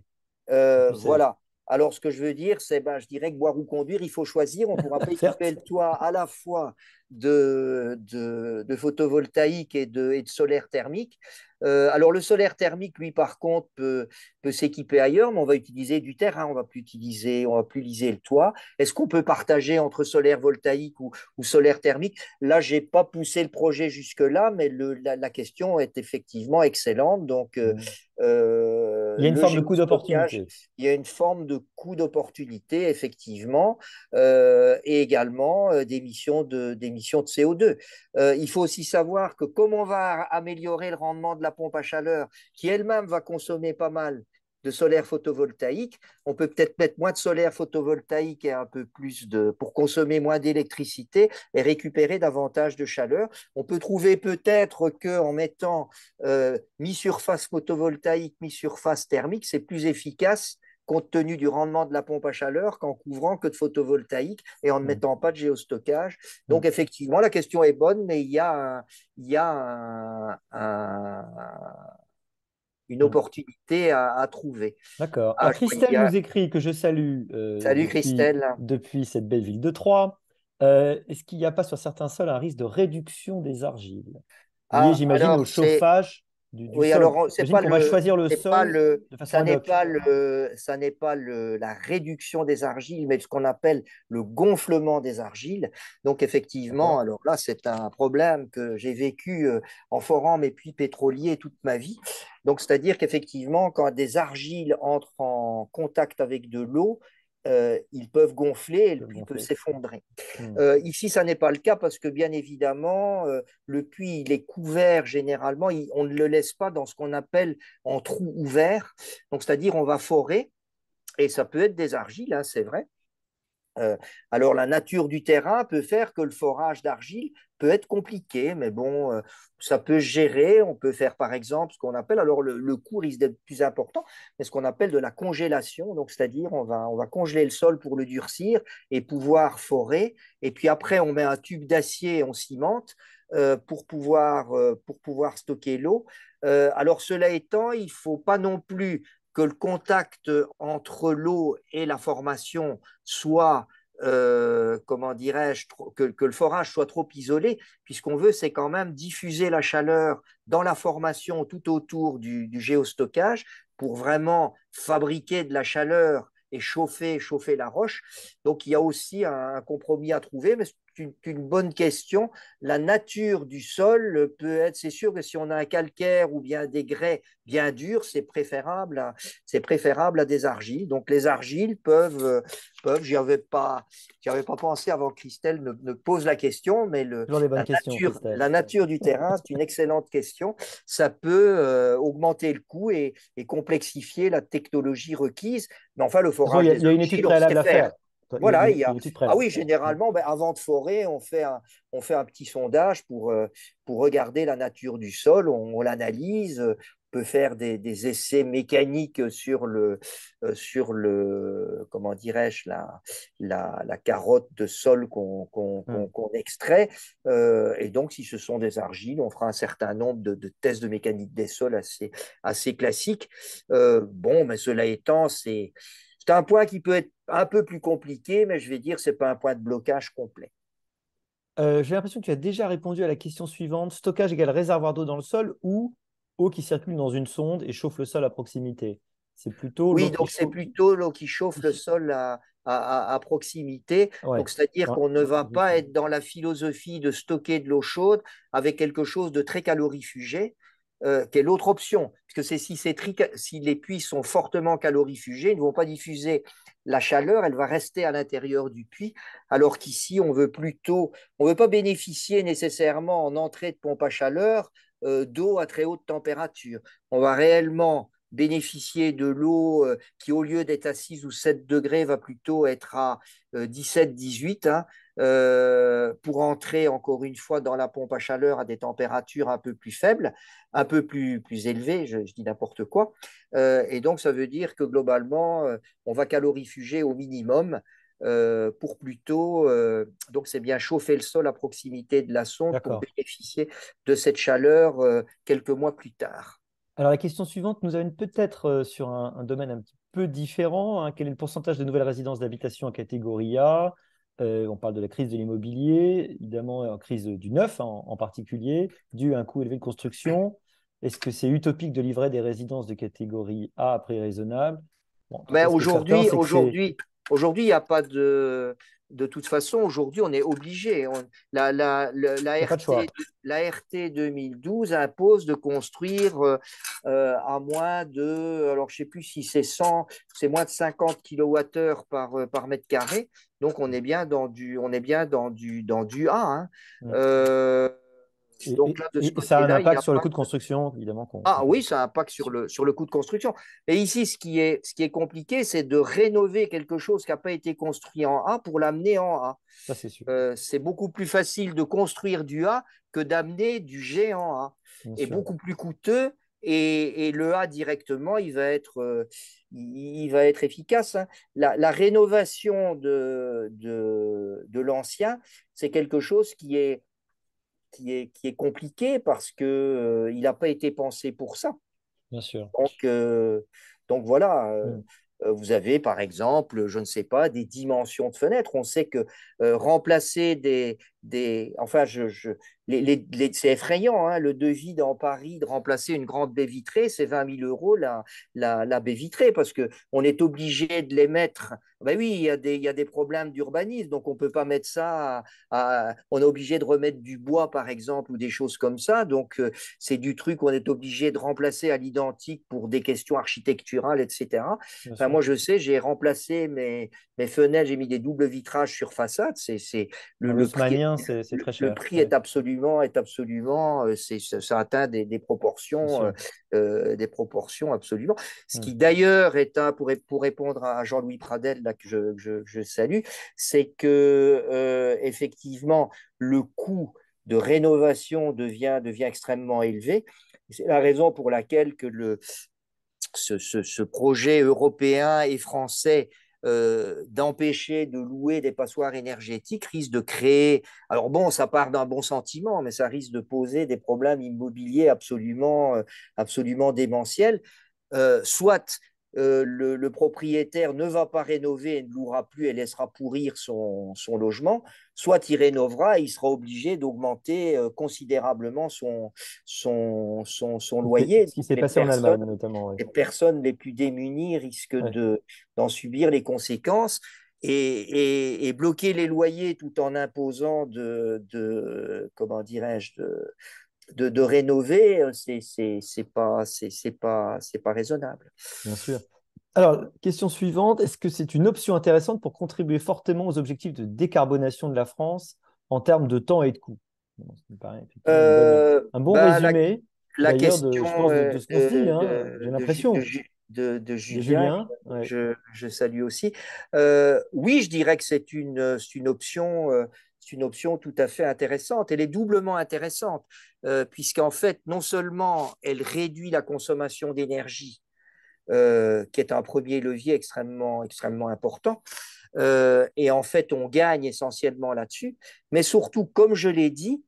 euh, voilà. Alors, ce que je veux dire, c'est, ben, je dirais que boire ou conduire, il faut choisir. On pourra <laughs> pas équiper le toit à la fois de, de, de photovoltaïque et de, et de solaire thermique. Euh, alors, le solaire thermique, lui, par contre, peut, peut s'équiper ailleurs, mais on va utiliser du terrain, on va plus utiliser, on va plus liser le toit. Est-ce qu'on peut partager entre solaire voltaïque ou, ou solaire thermique? Là, j'ai pas poussé le projet jusque-là, mais le, la, la question est effectivement excellente. Donc, euh, Mm. Il euh, y a une forme de coût d'opportunité. il y a une forme de coût d'opportunité, effectivement, et également d'émissions de, d'émissions de CO2. Euh, il faut aussi savoir que comme on va améliorer le rendement de la pompe à chaleur, qui elle-même va consommer pas mal de solaire photovoltaïque, on peut peut-être mettre moins de solaire photovoltaïque et un peu plus de, pour consommer moins d'électricité et récupérer davantage de chaleur. On peut trouver peut-être qu'en mettant euh, mi-surface photovoltaïque, mi-surface thermique, c'est plus efficace compte tenu du rendement de la pompe à chaleur qu'en couvrant que de photovoltaïque et en ne Mm. mettant pas de géostockage. Mm. Donc effectivement, la question est bonne, mais il y a, un- il y a un- un- une Mm. opportunité à, à trouver. D'accord. Ah, Christelle nous écrit que je salue euh, Salut depuis, Christelle. depuis cette belle ville de Troyes. Euh, est-ce qu'il n'y a pas sur certains sols un risque de réduction des argiles? Ah, j'imagine, au chauffage du, du Oui, sol. alors c'est pas qu'on va le, choisir le pas sol le, de façon ça n'est pas le, ça n'est pas le, la réduction des argiles, mais ce qu'on appelle le gonflement des argiles. Donc effectivement, alors là, c'est un problème que j'ai vécu euh, en forant mes puits pétroliers toute ma vie. Donc c'est-à-dire qu'effectivement, quand des argiles entrent en contact avec de l'eau, euh, ils peuvent gonfler et le puits peut s'effondrer. Hmm. Euh, ici, ça n'est pas le cas parce que bien évidemment, euh, le puits, il est couvert généralement, il- on ne le laisse pas dans ce qu'on appelle en trou ouvert. Donc, c'est-à-dire, on va forer, et ça peut être des argiles, hein, c'est vrai. Euh, alors, la nature du terrain peut faire que le forage d'argile peut être compliqué, mais bon, euh, ça peut gérer. On peut faire, par exemple, ce qu'on appelle, alors le, coût risque d'être plus important, mais ce qu'on appelle de la congélation. Donc, c'est-à-dire, on va, on va congeler le sol pour le durcir et pouvoir forer. Et puis après, on met un tube d'acier on cimente euh, pour pouvoir, pour pouvoir stocker l'eau. Alors, cela étant, il ne faut pas non plus que le contact entre l'eau et la formation soit, euh, comment dirais-je, que, le forage soit trop isolé, puisqu'on veut, c'est quand même diffuser la chaleur dans la formation tout autour du, du géostockage pour vraiment fabriquer de la chaleur et chauffer, chauffer la roche. Donc, il y a aussi un, compromis à trouver, mais une, une, bonne question. La nature du sol peut être, c'est sûr que si on a un calcaire ou bien des grès bien durs, c'est préférable, à, c'est préférable à des argiles. Donc, les argiles peuvent, peuvent j'y avais pas, j'y avais pas pensé avant que Christelle ne, ne pose la question, mais le, la, nature, la nature du terrain, c'est une excellente question. Ça peut euh, augmenter le coût et, et, complexifier la technologie requise. Mais enfin, le forage. Il y a, y a une étude préalable à faire. Voilà, il y a. Ah oui, généralement, ben, avant de forer, on fait un, on fait un petit sondage pour, euh, pour regarder la nature du sol, on, on l'analyse, peut faire des, essais mécaniques sur le, euh, sur le comment dirais-je, la, la, carotte de sol qu'on hmm. extrait. Euh, et donc, si ce sont des argiles, on fera un certain nombre de, tests de mécanique des sols assez, assez classiques. Bon, mais cela étant, c'est un point qui peut être un peu plus compliqué, mais je vais dire, ce n'est pas un point de blocage complet. J'ai l'impression que tu as déjà répondu à la question suivante. Stockage égale réservoir d'eau dans le sol ou eau qui circule dans une sonde et chauffe le sol à proximité. C'est plutôt oui, donc c'est plutôt l'eau qui chauffe le sol à, à, proximité. Donc c'est-à-dire qu'on ne va pas être dans la philosophie de stocker de l'eau chaude avec quelque chose de très calorifugé. Euh, qui est l'autre option, parce que c'est si, les puits sont fortement calorifugés, ils ne vont pas diffuser la chaleur, elle va rester à l'intérieur du puits, alors qu'ici, on veut plutôt, on veut pas bénéficier nécessairement en entrée de pompe à chaleur euh, d'eau à très haute température. On va réellement bénéficier de l'eau euh, qui, au lieu d'être à 6 ou 7 degrés, va plutôt être à 17-18, euh, hein, pour entrer encore une fois dans la pompe à chaleur à des températures un peu plus faibles, un peu plus, plus élevées, je, dis n'importe quoi. et donc, ça veut dire que globalement, on va calorifuger au minimum euh, pour plutôt, euh, donc c'est bien chauffer le sol à proximité de la sonde pour bénéficier de cette chaleur euh, quelques mois plus tard. Alors la question suivante nous amène peut-être sur un, domaine un petit peu différent. Hein. Quel est le pourcentage de nouvelles résidences d'habitation en catégorie A? On parle de la crise de l'immobilier, évidemment en crise du neuf en, particulier, dû à un coût élevé de construction. Est-ce que c'est utopique de livrer des résidences de catégorie A à prix raisonnable? Mais aujourd'hui, aujourd'hui, Aujourd'hui, il n'y a pas de. De toute façon, aujourd'hui, on est obligé. la, la, la, RT, 2012 impose de construire euh, euh, à moins de. Alors, je ne sais plus si c'est 100, c'est moins de 50 kWh par, euh, par mètre carré. Donc, on est bien dans du, on est bien dans du, dans du A. Hein. Donc là, ça a un impact sur le coût de construction, évidemment. Ah oui, ça a un impact sur le, sur le coût de construction. Et ici, ce qui est, ce qui est compliqué, c'est de rénover quelque chose qui n'a pas été construit en A pour l'amener en A. Ça, c'est sûr. Euh, c'est beaucoup plus facile de construire du A que d'amener du G en A. et beaucoup plus coûteux. Et, et, le A directement, il va être, euh, il, va être efficace. Hein. La, la, rénovation de, de, de l'ancien, c'est quelque chose qui est qui est, qui est compliqué parce qu'il euh, il n'a pas été pensé pour ça. Bien sûr. Donc, euh, donc voilà, euh, mm. vous avez par exemple, je ne sais pas, des dimensions de fenêtres. On sait que remplacer des, des. Enfin, je, je les, les, c'est effrayant, hein, le devis dans Paris de remplacer une grande baie vitrée, c'est 20 000 euros la, la, la baie vitrée parce qu'on est obligé de les mettre ben oui, il y, a des, il y a des problèmes d'urbanisme, donc on ne peut pas mettre ça. À, on est obligé de remettre du bois, par exemple, ou des choses comme ça. Donc, euh, c'est du truc qu'on est obligé de remplacer à l'identique pour des questions architecturales, etc. Enfin, moi, je sais, j'ai remplacé mes, mes fenêtres, j'ai mis des doubles vitrages sur façade. C'est, c'est le, le, prix, c'est, très cher. Le prix est absolument, est absolument, euh, c'est, ça atteint des, des proportions, euh, des proportions absolument. Ce mmh. qui d'ailleurs est un, pour, pour répondre à Jean-Louis Pradel, que je, salue, c'est que euh, effectivement le coût de rénovation devient, devient extrêmement élevé. C'est la raison pour laquelle que le, ce, projet européen et français euh, d'empêcher de louer des passoires énergétiques risque de créer. Alors bon, ça part d'un bon sentiment, mais ça risque de poser des problèmes immobiliers absolument, euh, absolument démentiels. soit euh, le, propriétaire ne va pas rénover et ne louera plus et laissera pourrir son, logement, soit il rénovera et il sera obligé d'augmenter euh, considérablement son, son, son, loyer. Ce qui s'est passé en Allemagne notamment. Les personnes les plus démunies risquent d'en subir les conséquences. Et, et, bloquer les loyers tout en imposant de, de comment dirais-je, de, de, rénover, euh, c'est c'est pas c'est pas c'est pas raisonnable. Bien sûr. Alors, question suivante, est-ce que c'est une option intéressante pour contribuer fortement aux objectifs de décarbonation de la France en termes de temps et de coût euh, Un bon bah, résumé. La, question de, ce qu'on dit, hein, j'ai l'impression. De, Julien, je, je, salue aussi. Euh, oui, je dirais que c'est une, une option c'est une option tout à fait intéressante. Elle est doublement intéressante, euh, puisqu'en fait, non seulement elle réduit la consommation d'énergie, euh, qui est un premier levier extrêmement, extrêmement important, euh, et en fait, on gagne essentiellement là-dessus, mais surtout, comme je l'ai dit,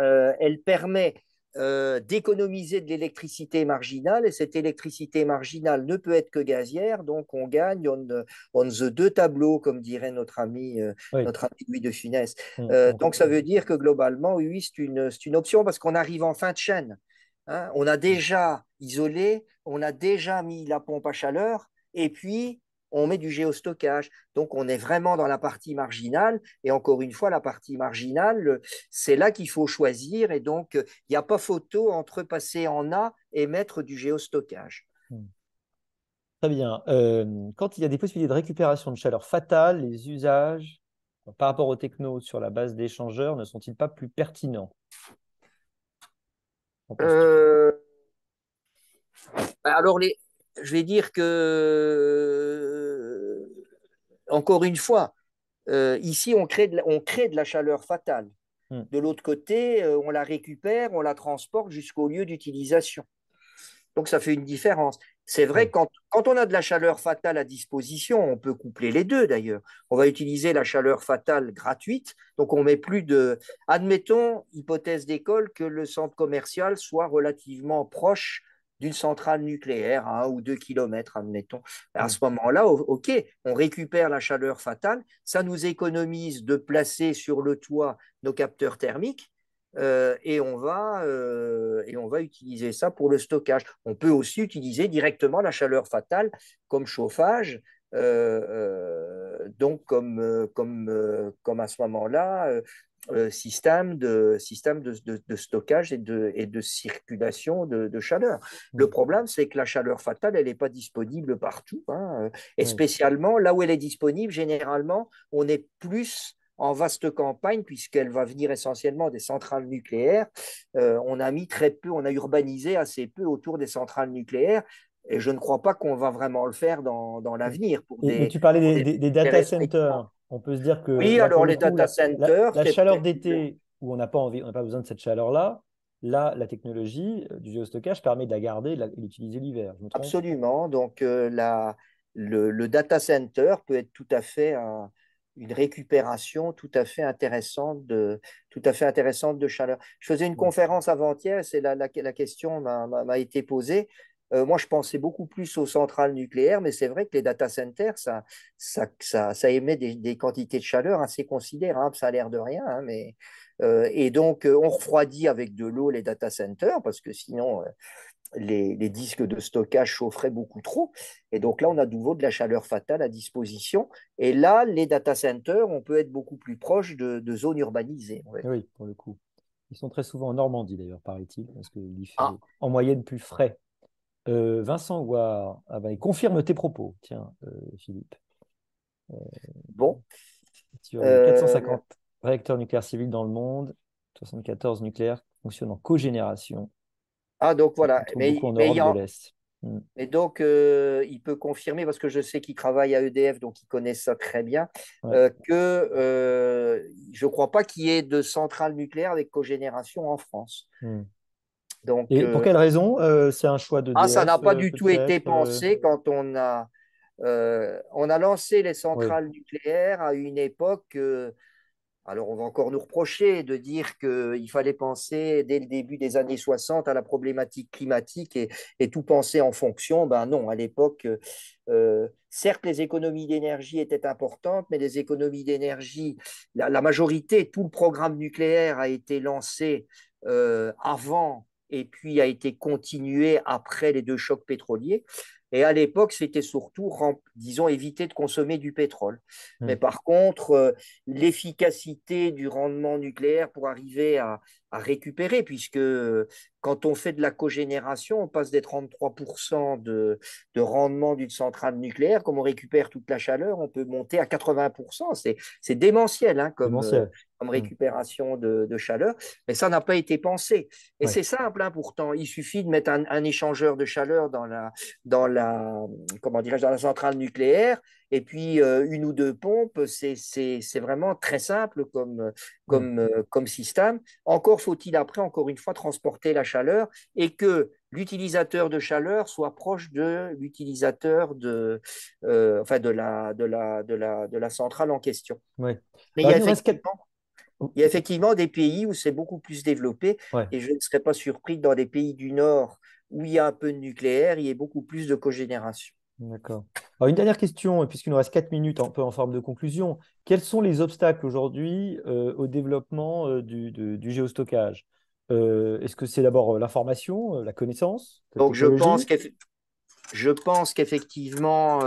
elle permet euh, d'économiser de l'électricité marginale, et cette électricité marginale ne peut être que gazière, donc on gagne on, on the deux tableaux, comme dirait notre ami, euh, notre ami Louis de Funès. Mmh, euh, donc ça veut dire que globalement, oui, c'est une, une option parce qu'on arrive en fin de chaîne. Hein. On a déjà isolé, on a déjà mis la pompe à chaleur, et puis on met du géostockage. Donc, on est vraiment dans la partie marginale. Et encore une fois, la partie marginale, c'est là qu'il faut choisir. Et donc, il n'y a pas photo entre passer en A et mettre du géostockage. Hmm. Très bien. Euh, quand il y a des possibilités de récupération de chaleur fatale, les usages par rapport aux technos sur la base d'échangeurs ne sont-ils pas plus pertinents? Euh, Alors, les, je vais dire que, encore une fois, euh, ici, on crée, de la, on crée de la chaleur fatale. Hmm. De l'autre côté, euh, on la récupère, on la transporte jusqu'au lieu d'utilisation. Donc, ça fait une différence. C'est vrai, hmm. quand, quand on a de la chaleur fatale à disposition, on peut coupler les deux d'ailleurs. On va utiliser la chaleur fatale gratuite. Donc, on met plus de. Admettons, hypothèse d'école, que le centre commercial soit relativement proche d'une centrale nucléaire à un ou deux kilomètres, admettons. À ce moment-là, OK, on récupère la chaleur fatale, ça nous économise de placer sur le toit nos capteurs thermiques. Euh, et, on va, euh, et on va utiliser ça pour le stockage. On peut aussi utiliser directement la chaleur fatale comme chauffage, euh, donc comme, comme, comme à ce moment-là, euh, système, de, système de, de, stockage et de, et de circulation de, chaleur. Le problème, c'est que la chaleur fatale, elle n'est pas disponible partout. Hein, et spécialement là où elle est disponible, généralement, on est plus en vaste campagne, puisqu'elle va venir essentiellement des centrales nucléaires. Euh, on a mis très peu, on a urbanisé assez peu autour des centrales nucléaires. Et je ne crois pas qu'on va vraiment le faire dans, dans l'avenir. tu parlais des, des data centers. On peut se dire que. Oui, alors les data centers. La, chaleur d'été, où on n'a pas, envie, on pas besoin de cette chaleur-là, là, la technologie euh, du géostockage permet de la garder et de l'utiliser l'hiver. Absolument. Donc, euh, la, le, data center peut être tout à fait une récupération tout à fait intéressante de, tout à fait intéressante de chaleur. Je faisais une conférence avant-hier, c'est la, la, la, question m'a été posée. Euh, moi, je pensais beaucoup plus aux centrales nucléaires, mais c'est vrai que les data centers, ça, ça, ça, émet des, quantités de chaleur assez considérables. Ça a l'air de rien, hein, mais euh, et donc euh, on refroidit avec de l'eau les data centers parce que sinon les, disques de stockage chaufferaient beaucoup trop. Et donc là, on a de nouveau de la chaleur fatale à disposition. Et là, les data centers, on peut être beaucoup plus proche de, zones urbanisées. Oui, pour le coup. Ils sont très souvent en Normandie d'ailleurs, paraît-il, parce qu'il fait ah. en moyenne plus frais. Euh, Vincent Ouard ah ben, il confirme tes propos, tiens, euh, Philippe. Euh, bon. Sur 450 réacteurs nucléaires civils dans le monde, 74 nucléaires fonctionnent en cogénération. Ah, donc voilà. Mais, mais, hmm. Et donc, il peut confirmer, parce que je sais qu'il travaille à EDF, donc il connaît ça très bien, que je ne crois pas qu'il y ait de centrales nucléaires avec cogénération en France. Et pour euh, quelle raison euh, C'est un choix de. Ah, ça n'a pas euh, du tout été pensé quand on a, on a lancé les centrales nucléaires à une époque. alors, on va encore nous reprocher de dire qu'il fallait penser dès le début des années 60 à la problématique climatique et, et tout penser en fonction. Ben non, à l'époque, certes, les économies d'énergie étaient importantes, mais les économies d'énergie, la, la, majorité, tout le programme nucléaire a été lancé avant et puis a été continué après les deux chocs pétroliers. Et à l'époque, c'était surtout, disons, éviter de consommer du pétrole. Mmh. Mais par contre, euh, l'efficacité du rendement nucléaire pour arriver à, récupérer, puisque quand on fait de la cogénération, on passe des 33% de, de, rendement d'une centrale nucléaire. Comme on récupère toute la chaleur, on peut monter à 80%. C'est démentiel, hein, comme, euh, comme, mmh. récupération de, de, chaleur. Mais ça n'a pas été pensé. Et c'est simple, hein, pourtant. Il suffit de mettre un, un échangeur de chaleur dans la, dans la, comment dirais dans la centrale nucléaire et puis une ou deux pompes, c'est vraiment très simple comme, comme, comme système. Encore faut-il après, encore une fois, transporter la chaleur et que l'utilisateur de chaleur soit proche de l'utilisateur de, enfin de, la, de, la, de, la, de la centrale en question. Mais il y a effectivement il y a effectivement des pays où c'est beaucoup plus développé et je ne serais pas surpris que dans des pays du Nord où il y a un peu de nucléaire, il y ait beaucoup plus de cogénération. D'accord. une dernière question, puisqu'il nous reste 4 minutes, un peu en forme de conclusion. Quels sont les obstacles aujourd'hui euh, au développement euh, du, du, géostockage? Euh, Est-ce que c'est d'abord l'information, la connaissance Donc je pense qu'effectivement,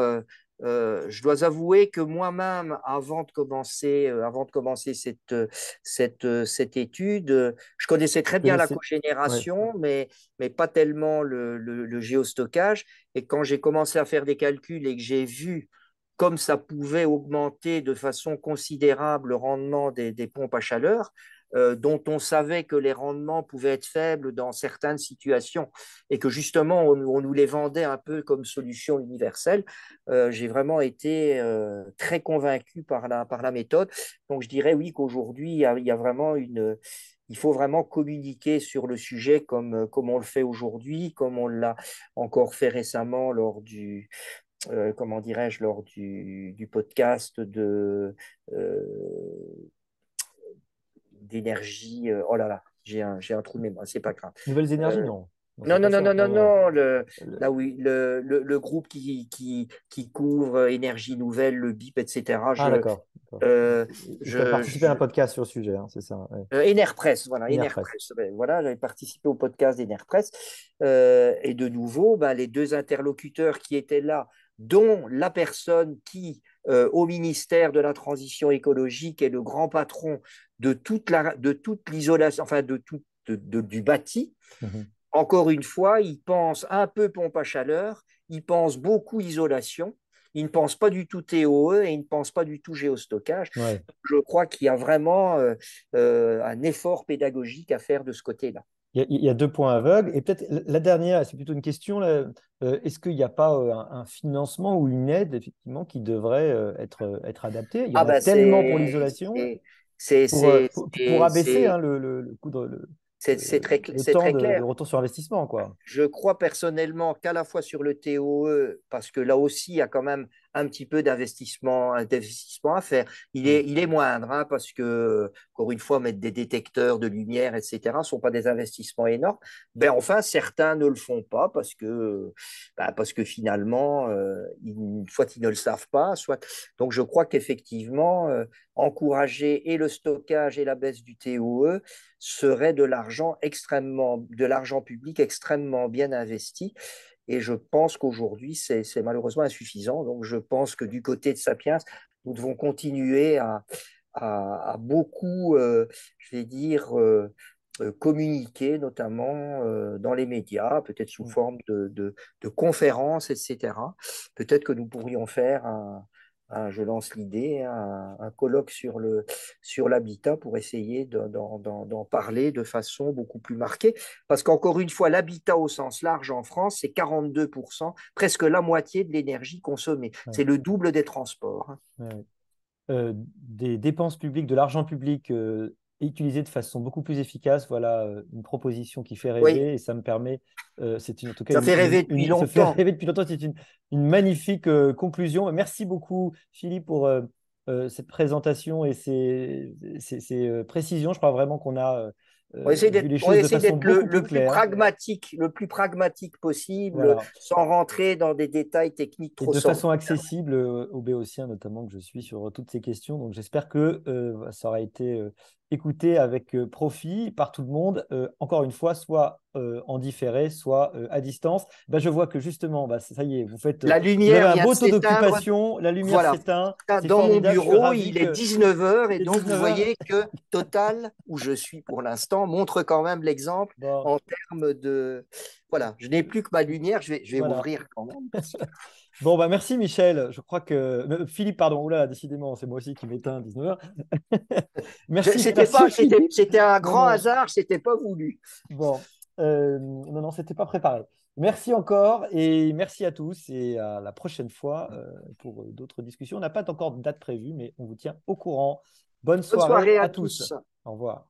euh, je dois avouer que moi-même, avant de commencer, euh, avant de commencer cette, euh, cette, cette étude, je connaissais très bien la cogénération, mais, mais pas tellement le, le, géostockage. Et quand j'ai commencé à faire des calculs et que j'ai vu comme ça pouvait augmenter de façon considérable le rendement des, des pompes à chaleur, euh, dont on savait que les rendements pouvaient être faibles dans certaines situations et que justement on, nous les vendait un peu comme solution universelle, euh, j'ai vraiment été euh, très convaincu par la, par la méthode. Donc je dirais oui qu'aujourd'hui il, y a vraiment une... Il faut vraiment communiquer sur le sujet comme, comme on le fait aujourd'hui, comme on l'a encore fait récemment lors du, comment dirais-je, lors du, du podcast de, d'énergie. Euh, oh là là, j'ai un, un trou de mémoire, c'est pas grave. Nouvelles énergies, euh, non. Non, non, non, non, non, non, le, là oui, le, le, le, groupe qui, qui, qui couvre énergie nouvelle, le BIP, etc. ah, d'accord. Euh, je participé à un podcast sur le sujet, hein, c'est ça. Ouais. Enerpress, voilà, Enerpress. voilà, j'avais participé au podcast d'Enerpress. Euh, et de nouveau, ben, les deux interlocuteurs qui étaient là, dont la personne qui, au ministère de la Transition écologique, est le grand patron de toute la, de toute l'isolation, enfin de tout de, du bâti. Mhm. Encore une fois, il pense un peu pompe à chaleur, il pense beaucoup isolation, il ne pense pas du tout TOE et il ne pense pas du tout géostockage. Je crois qu'il y a vraiment euh, euh, un effort pédagogique à faire de ce côté-là. Il, y, a, deux points aveugles. Et peut-être la dernière, c'est plutôt une question. Euh, est-ce qu'il n'y a pas un, financement ou une aide, effectivement, qui devrait être, être adaptée? Il y en ah a bah, tellement pour l'isolation. C'est pour, pour, abaisser hein, le, le, coût de. C'est très, le temps très clair. De, retour sur investissement. Quoi. Je crois personnellement qu'à la fois sur le TOE, parce que là aussi, il y a quand même un petit peu d'investissement à faire. Il mm. est, il est moindre, hein, parce que, encore une fois, mettre des détecteurs de lumière, etc., ne sont pas des investissements énormes. Ben, enfin, certains ne le font pas parce que, ben, parce que finalement, euh, fois ils ne le savent pas. Soit... Donc, je crois qu'effectivement, euh, encourager et le stockage et la baisse du TOE serait de l'argent extrêmement, de l'argent public extrêmement bien investi. Et je pense qu'aujourd'hui, c'est malheureusement insuffisant. Donc, je pense que du côté de Sapiens, nous devons continuer à, à, beaucoup, euh, je vais dire, euh, euh, communiquer, notamment dans les médias, peut-être sous mmh. forme de, de, de conférences, etc. Peut-être que nous pourrions faire un, je lance l'idée, un, colloque sur le sur l'habitat pour essayer d'en parler de façon beaucoup plus marquée. Parce qu'encore une fois, l'habitat au sens large en France, c'est 42%, presque la moitié de l'énergie consommée. C'est le double des transports. Hein. Euh, des dépenses publiques, de l'argent public euh, utilisé de façon beaucoup plus efficace. Voilà euh, une proposition qui fait rêver et ça me permet. Euh, c'est une, en tout cas, ça fait rêver depuis longtemps. Ça fait rêver depuis longtemps. C'est une, une, magnifique euh, conclusion. Merci beaucoup, Philippe, pour cette présentation et ces, ces, ces précisions. Je crois vraiment qu'on a on va essayer d'être le, plus pragmatique, le plus pragmatique possible, sans rentrer dans des détails techniques trop De façon accessible aux béotiens, notamment, que je suis sur toutes ces questions. Donc j'espère que ça aura été écouté avec euh, profit par tout le monde, euh, encore une fois, soit euh, en différé, soit à distance. Ben, je vois que justement, bah, ça y est, vous faites la lumière un beau taux d'occupation, la lumière s'éteint. Dans mon bureau, il est 19h et donc vous voyez que Total, où je suis pour l'instant, montre quand même l'exemple en termes de... Voilà, je n'ai plus que ma lumière, je vais, je vais m'ouvrir quand même. <laughs> Bon, bah merci Michel. Je crois que. Euh, Philippe, pardon, oula, décidément, c'est moi aussi qui m'éteins à 19h. <laughs> merci. C'était, pas, c'était, un grand hasard, c'était pas voulu. Bon, euh, non, non, c'était pas préparé. Merci encore et merci à tous et à la prochaine fois euh, pour d'autres discussions. On n'a pas encore de date prévue, mais on vous tient au courant. Bonne soirée, à, tous. Au revoir.